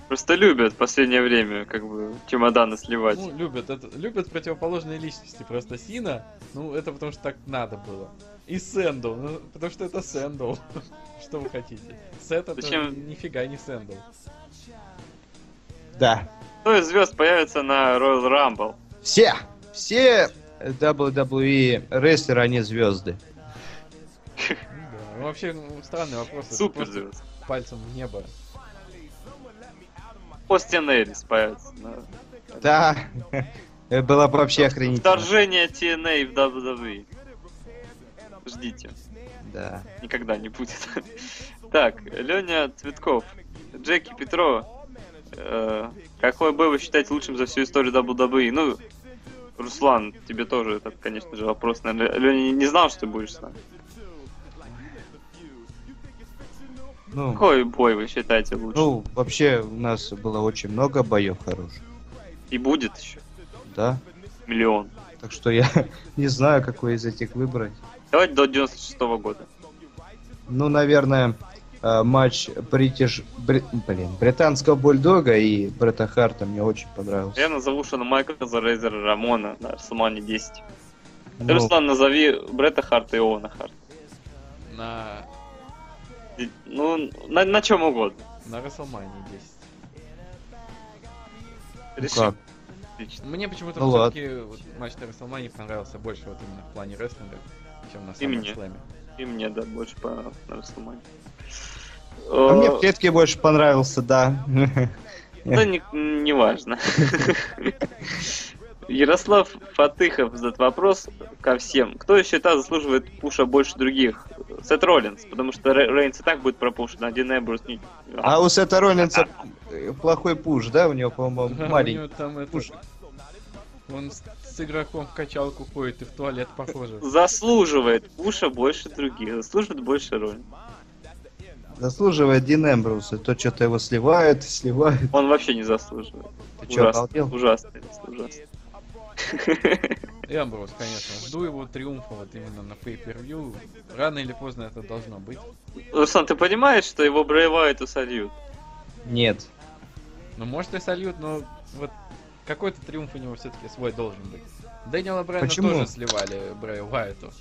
Просто любят в последнее время, как бы, чемоданы сливать. Ну, любят, это, любят противоположные личности. Просто Сина, ну, это потому что так надо было. И Сэндоу, ну, потому что это Сэндоу. Что вы хотите? Сет это Зачем? нифига не Сэндл. Да. Кто из звезд появится на Royal Rumble? Все! Все WWE рестлеры, они звезды. Да. Ну, вообще, ну, странный вопрос. Супер звезд. Пальцем в небо. Остин Эрис появится. Да. Это было бы вообще охренительно. Вторжение TNA в WWE. Ждите. Да. Никогда не будет. Так, Леня Цветков. Джеки Петро. Э, какой бой вы считаете лучшим за всю историю WWE? Ну, Руслан, тебе тоже, это, конечно же, вопрос. Наверное, Леня не знал, что ты будешь с нами. Ну, Какой бой вы считаете лучшим? ну, вообще у нас было очень много боев хороших. И будет еще. Да. Миллион. Так что я не знаю, какой из этих выбрать. Давайте до 96 года. Ну, наверное, э, матч Бритиш... Бри- Блин, британского бульдога и Бретта Харта мне очень понравился. Я назову Шона Майклза, Рейзера Рамона на WrestleMania 10. Ты, Ну, Руслан, назови Бретта Харта и Оуэна Харта. На, Ну, на, на чем угодно. на WrestleMania 10. ну Реши. как? Отлично. Мне почему-то Ну все-таки матч на Расселмане понравился больше вот именно в плане рестлинга, чем на И мне. SummerSlam. И мне, да, больше по на Расселмане. А мне в Э, клетке больше понравился, да. Да не, не важно. Ярослав Фатыхов задает вопрос ко всем. Кто считает заслуживает пуша больше других? Сет Роллинс, потому что Ре- Рейнс и так будет пропушен, а Дин Эмбрус не... А у Сета Роллинса э, плохой пуш, да? У него, по-моему, Да, у маленький. него там это... Пуш. Он с, с игроком в качалку ходит и в туалет похоже. Заслуживает пуша больше других, заслуживает больше Роллинс. Заслуживает Дин Эмбрус. И то что-то его сливают, сливают. Он вообще не заслуживает. Ты что, обалдел? ужасно, ужасно. И Амброс, конечно. Жду его триумфа вот именно на pay-per-view. Рано или поздно это должно быть. Руслан, ты понимаешь, что его Брейвайт усольют? Нет. Ну, может и сольют, но вот какой-то триумф у него все-таки свой должен быть. Дэниела Брайана Почему? тоже сливали Брэй Уайту.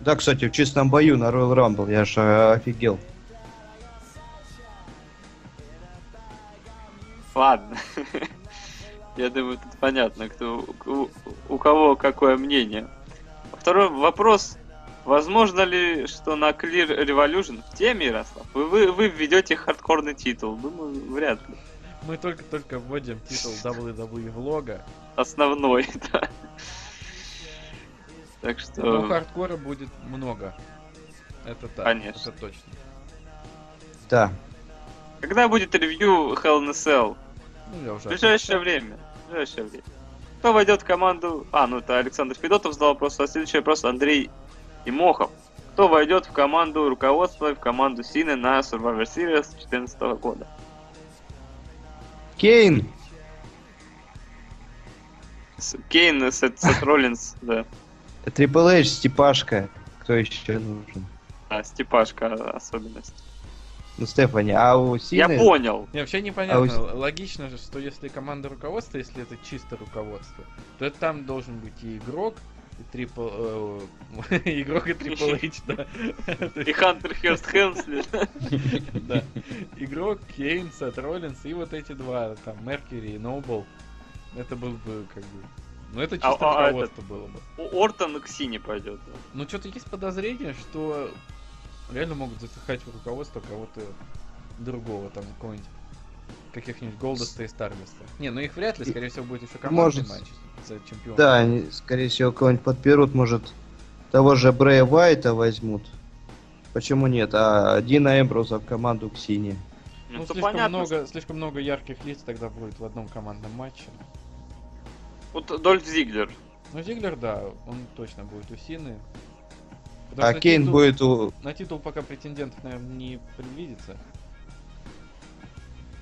Да, кстати, в чистом бою на Royal Rumble я же э, офигел. Ладно. Я думаю, тут понятно, кто, у, у кого какое мнение. Второй вопрос. Возможно ли, что на Clear Revolution в теме, Ярослав, вы, вы, вы введете хардкорный титул? Думаю, вряд ли. Мы только-только вводим титул WWE влога, Основной, да. Так что... но хардкора будет много. Это так, Конечно. это точно. Да. Когда будет ревью Hell in a Cell? Ну, я уже В ближайшее время. В ближайшее время. Кто войдет в команду... А, ну это Александр Федотов задал вопрос, а следующий вопрос Андрей Имохов. Кто войдет в команду руководства и в команду Сины на Survivor Series 2014 года? Кейн! С- Кейн, Сет, Сет Роллинс, да. Трипл Эйч, Степашка. Кто еще нужен? А, Степашка особенность. Ну, Стефани, а у Я Сины... понял. Не, вообще непонятно. А Логично же, что если команда руководства, если это чисто руководство, то это там должен быть и игрок, и трипл... э, игрок и трипл Эйч, да. И Хантер Херст Хемсли. Да. Игрок, Кейн, Сет Роллинс и вот эти два, там, Меркьюри и Ноубл. Это был бы, как бы... Ну, это чисто А- а руководство было бы. Ортон к Сине пойдет. да. Ну, что-то есть подозрение, что реально могут запихать в руководство кого-то другого, там, какого-нибудь каких-нибудь Голдаста и Стардаста. Не, ну их вряд ли, скорее всего, будет еще командный Может. матч за чемпиона. Да, они, скорее всего, кого-нибудь подберут, может, того же Брэя Уайта возьмут. Почему нет? А Дина Эмброуза в команду к Сине. Ну, Ну, слишком понятно. много, слишком много ярких лиц тогда будет в одном командном матче. Вот Дольф Зиглер. Ну, Зиглер, да, он точно будет у Сины. А Потому что Кейн титул- будет у... На титул пока претендентов, наверное, не предвидится.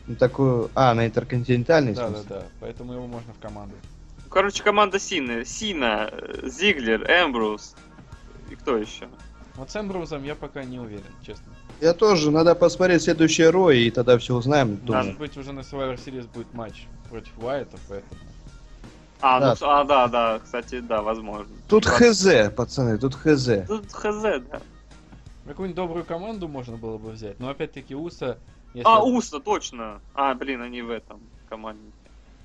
ну, такую... А, на интерконтинентальный Да, да, смысле? да. Поэтому его можно в команду. Короче, команда Сины. Сина, Зиглер, Эмбрус. И кто еще? Вот с Эмброузом я пока не уверен, честно. Я тоже, надо посмотреть следующее Рой, и тогда все узнаем. думаю. Может быть, уже на Survivor Series будет матч против Уайта, поэтому... А, Да. ну, а, да, да, кстати, да, возможно. Тут Ладно. ХЗ, пацаны, тут ХЗ. Тут хз, да. Какую-нибудь добрую команду можно было бы взять, но опять-таки Уса... если- А, Уста, точно. А, блин, они в этом команде.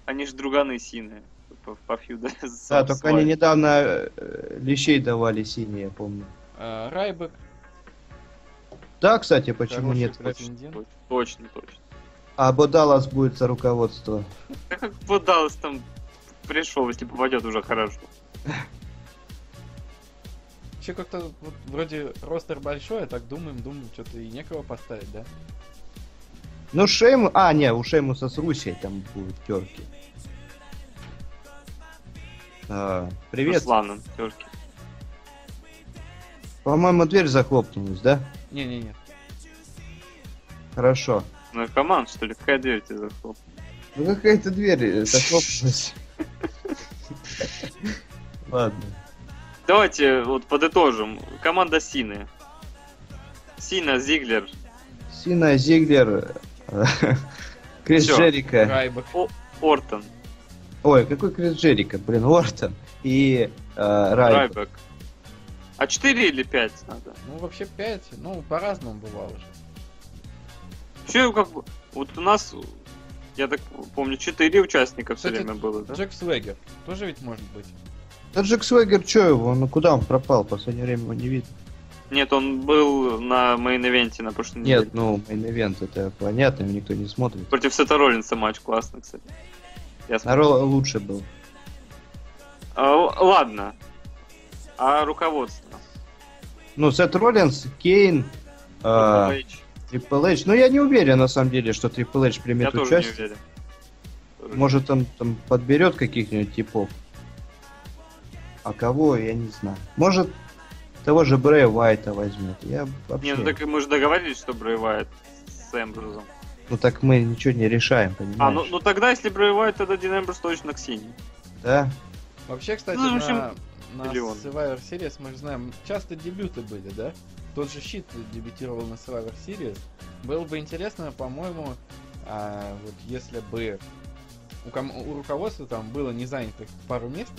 Они же друганы Сины. По, по фьюду Да, только они недавно э, лещей давали синие, я помню. А, Райбек, Да, кстати, почему хороший нет? претендент. Точно, точно. А Бодалас будет за руководство. Как бы Даллас там пришел, если попадет уже хорошо. Еще как-то вот, вроде ростер большой, а так думаем, думаем, что-то и некого поставить, да? Ну, Шейму... А, не, у Шеймуса с Русей там будут терки. А, привет. Русланом, терки. По-моему, дверь захлопнулась, да? Не-не-не. Хорошо. Ну, команд, что ли? Какая дверь тебе захлопнула? Ну, какая-то дверь э, захлопнулась. Ладно. Давайте вот подытожим. Команда Сины. Сина, Зиглер, Сина, Зиглер, Крис Всё. Джерика. Ортон, Ой, какой Крис Джерика? Блин, Уортон. И э, Райбек. Райбек. А 4 или 5 надо? Ну, вообще 5, ну, по-разному бывало же. Че, как бы, вот у нас Я так помню, четыре участника все Кстати, время было, да? Джек Свегер тоже ведь может быть. Да Джек Свегер, чё его? Ну куда он пропал? В последнее время его не видно. Нет, он был на Main Event е на прошлой неделе. Нет, ну, Main Event, это понятно, его никто не смотрит. Против Сета Роллинса матч классный, кстати. Я. Ро лучше был. А, ладно. А руководство? Ну, Сет Роллинс, Кейн, а, Triple H. Эйч. Ну, я не уверен, на самом деле, что Трипл Эйч Я примет тоже не участие. уверен. Может, он там подберет каких-нибудь типов. А кого, я не знаю. Может, того же Брэя Уайта возьмет. Я вообще... Не, ну так мы же договорились, что Брэй Уайт с Эмбрузом. Ну, так мы ничего не решаем, понимаешь? А, ну, ну тогда, если Брэй Уайт, тогда Дин Эмбрус точно Ксини. Да? Вообще, кстати, Ну, в общем, на, на. Survivor Series, мы же знаем, часто дебюты были, да? Тот же Щит дебютировал на Survivor Series. Было бы интересно, по-моему, а, вот если бы у, ком- у руководства там было не занятых пару мест,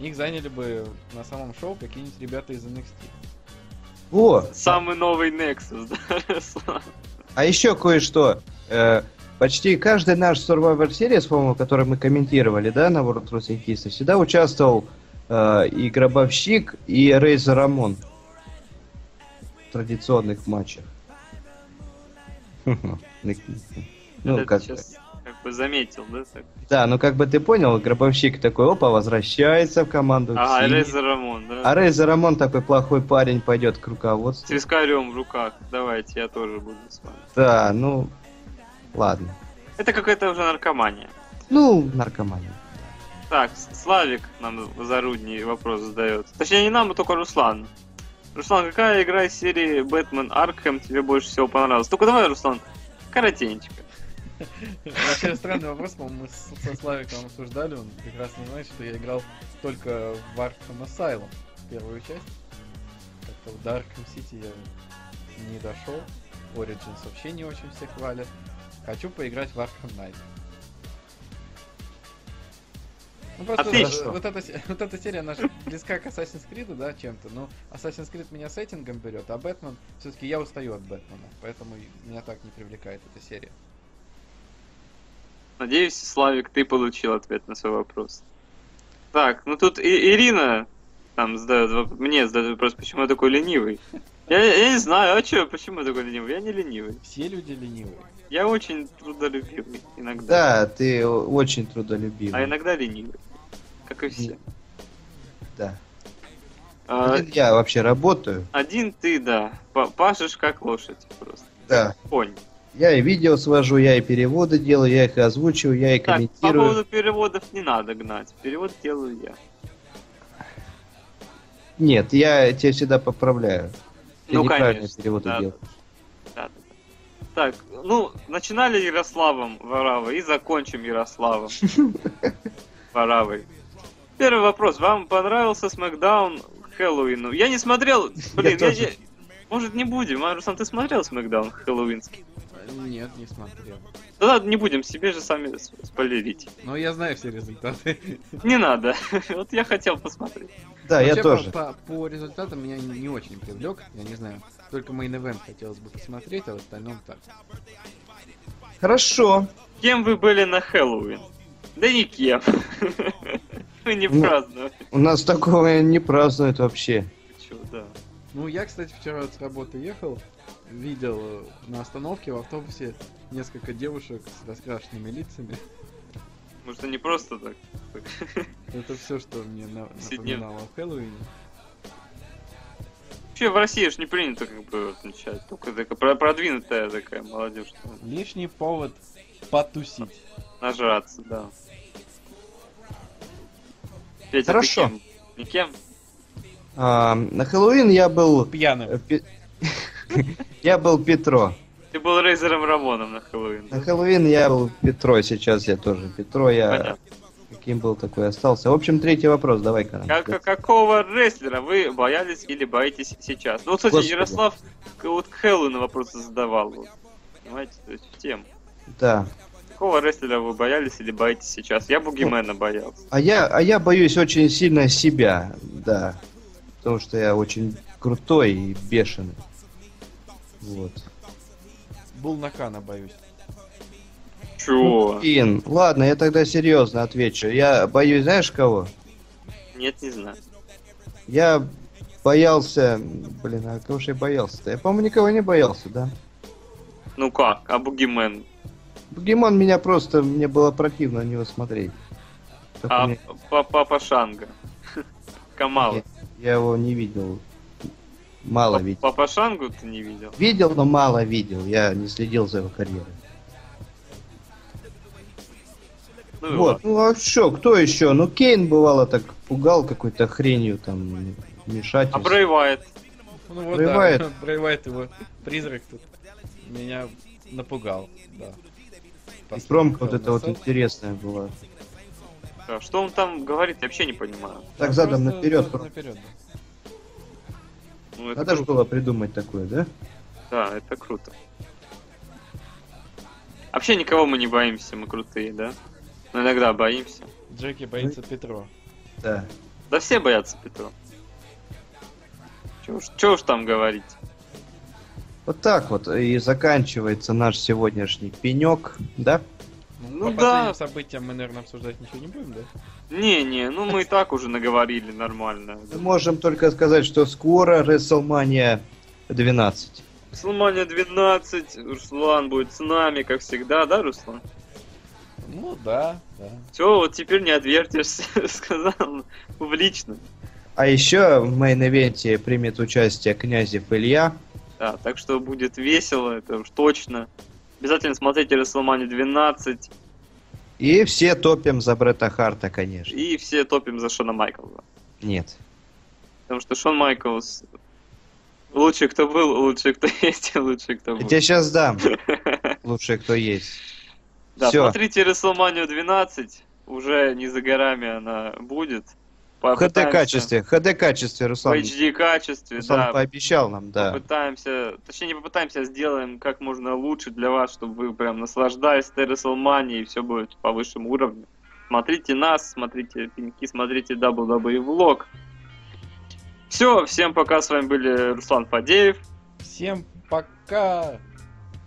их заняли бы на самом шоу какие-нибудь ребята из NXT. О, Самый новый Nexus, да, а еще кое-что. Э, почти каждый наш Survivor Series, по-моему, который мы комментировали, да, на World Wrestling History, всегда участвовал э, и Гробовщик, и Рейзер Рамон традиционных матчах. Ну, как сейчас как бы заметил, да? Так? Да, ну как бы ты понял, Гробовщик такой, опа, возвращается в команду. Ксении. Рейзер Рамон, да? А Рейзер Рамон такой плохой парень пойдет к С руководству. вискарем в руках. Давайте, я тоже буду с вами. Да, ну, ладно. Это какая-то уже наркомания. Ну, наркомания. Так, С- Славик нам зарудний вопрос задает. Точнее, не нам, а только Руслан. Руслан, какая игра из серии Бэтмен Аркхэм тебе больше всего понравилась? Только давай, Руслан, коротенько. Вообще странный вопрос, мы со Славиком обсуждали, он прекрасно знает, что я играл только в Arkham Asylum, первую часть. Как-то в Darkham City я не дошел, Origins вообще не очень все хвалят. Хочу поиграть в Arkham Knight. Ну, просто Отлично. вот, вот эта, вот эта серия наша близка к Assassin's Creed, да, чем-то. Но Assassin's Creed меня сеттингом берет, а Бэтмен, все-таки я устаю от Бэтмена, поэтому меня так не привлекает эта серия. Надеюсь, Славик, ты получил ответ на свой вопрос. Так, ну тут и- Ирина там задает мне задает вопрос, почему я такой ленивый. Я, я не знаю, а что, почему я такой ленивый? Я не ленивый. Все люди ленивые. Я очень трудолюбивый иногда. Да, ты очень трудолюбивый. А иногда ленивый. Как и все. Да. А, Один я вообще работаю. один ты, да. па- Пашешь как лошадь просто. Да. Конь. Я и видео свожу, я и переводы делаю, я их озвучиваю, я и Так, по комментирую. поводу переводов не надо гнать. Перевод делаю я. Нет, я тебя всегда поправляю. Ты Ну, неправильно конечно, переводы да. делаешь. Да, да, да. Так, ну, начинали Ярославом Варавой и закончим Ярославом Варавой. Первый вопрос. Вам понравился Смакдаун Хэллоуину? Я не смотрел. Блин, я, тоже. я- Может, не будем. А, Руслан, ты смотрел Смакдаун хэллоуинский? Нет, не смотрел. Да ладно, не будем, себе же сами спойлерить. Но я знаю все результаты. Не надо. Вот я хотел посмотреть. Да, я Вообще, тоже. По, по- по результатам меня не, не очень привлек. Я не знаю. Только мейн event хотелось бы посмотреть, а в остальном так. Хорошо. Кем вы были на Хэллоуин? Да никем. Вы не Ну. праздновали. У нас такого не празднуют вообще. Да. Ну, я, кстати, вчера с работы ехал, видел э, на остановке в автобусе несколько девушек с раскрашенными лицами. Может, они просто так. Это все, что мне напоминало о Хэллоуине. Вообще в России ж не принято как бы отмечать. Только такая про- продвинутая такая молодежь. Лишний повод потусить. Нажраться, да. Петя, ты Хорошо. кем? Никем? А, на Хэллоуин я был... э, Пьяным. Я был Петро. Ты был Рейзером Рамоном на Хэллоуин. На? Хэллоуин я был Петро, сейчас я тоже Петро, я каким был такой остался. В общем, третий вопрос, давай-ка. Как- какого рестлера вы боялись или боитесь сейчас? Ну, вот, кстати, Господи. Ярослав вот к Хэллоуину вопросы задавал. Вот. Понимаете, то есть в тему. Да. Какого рестлера вы боялись или боитесь сейчас? Я Бугимена боялся. А я, а я боюсь очень сильно себя, да. Потому что я очень крутой и бешеный. Вот. Булнакана боюсь. Чё? Ин, ладно, я тогда серьезно отвечу. Я боюсь, знаешь кого? Нет, не знаю. Я боялся... Блин, а кого же я боялся-то? Я, по-моему, никого не боялся, да? Ну как, а Бугимен? Бугимон меня просто... Мне было противно на него смотреть. Как А па- Папа Шанга? Камала. Нет, Я его не видел. Мало видел. Папа Шангу ты не видел? Видел, но мало видел. Я не следил за его карьерой. Ну вот. Ну а что, кто еще? Ну Кейн бывало так пугал какой-то хренью там мешать. А Брейвайт? Ну вот Брейвайт. да, Брейвайт его призрак тут меня напугал, да. И промка вот это вот интересная была. Да, Что он там говорит, я вообще не понимаю. Так задом просто наперед. задом наперед, да. Ну, это Надо же было придумать такое, да? Да, это круто. Вообще никого мы не боимся, мы крутые, да? Но иногда боимся. Джеки боится Петро. Да. Да все боятся Петро. Чего уж, уж там говорить. Вот так вот и заканчивается наш сегодняшний пенек, да? Ну по да. событиям мы, наверное, обсуждать ничего не будем, да? Не-не, ну мы и так уже наговорили нормально. Мы можем только сказать, что скоро WrestleMania 12. Сломания 12, Руслан будет с нами, как всегда, да, Руслан? Ну да, да. Все, вот теперь не отвертишься, сказал в личном. А еще в main event е примет участие Князев Илья. Да, так что будет весело, это уж точно. Обязательно смотрите WrestleMania 12 И все топим за Бретта Харта, конечно. и все топим за Шона Майклза. Нет. Потому что Шон Майклс лучший, кто был, лучший, кто есть, и лучший, кто Я был. тебе сейчас дам. Лучший, кто есть. Да, Все. смотрите Расселманию 12, уже не за горами она будет. В HD Попытаемся- качестве. HD качестве, В Руслан. HD качестве, Руслан да. пообещал нам, да. Попытаемся, точнее не попытаемся, а сделаем как можно лучше для вас, чтобы вы прям наслаждались WrestleMania и все будет по высшему уровню. Смотрите нас, смотрите пеньки, смотрите WWE Vlog. Все, всем пока, с вами были Руслан Фадеев, Всем пока!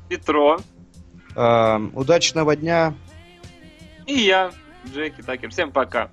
Петро Эм, удачного дня. и я, Джеки Такер. Всем пока.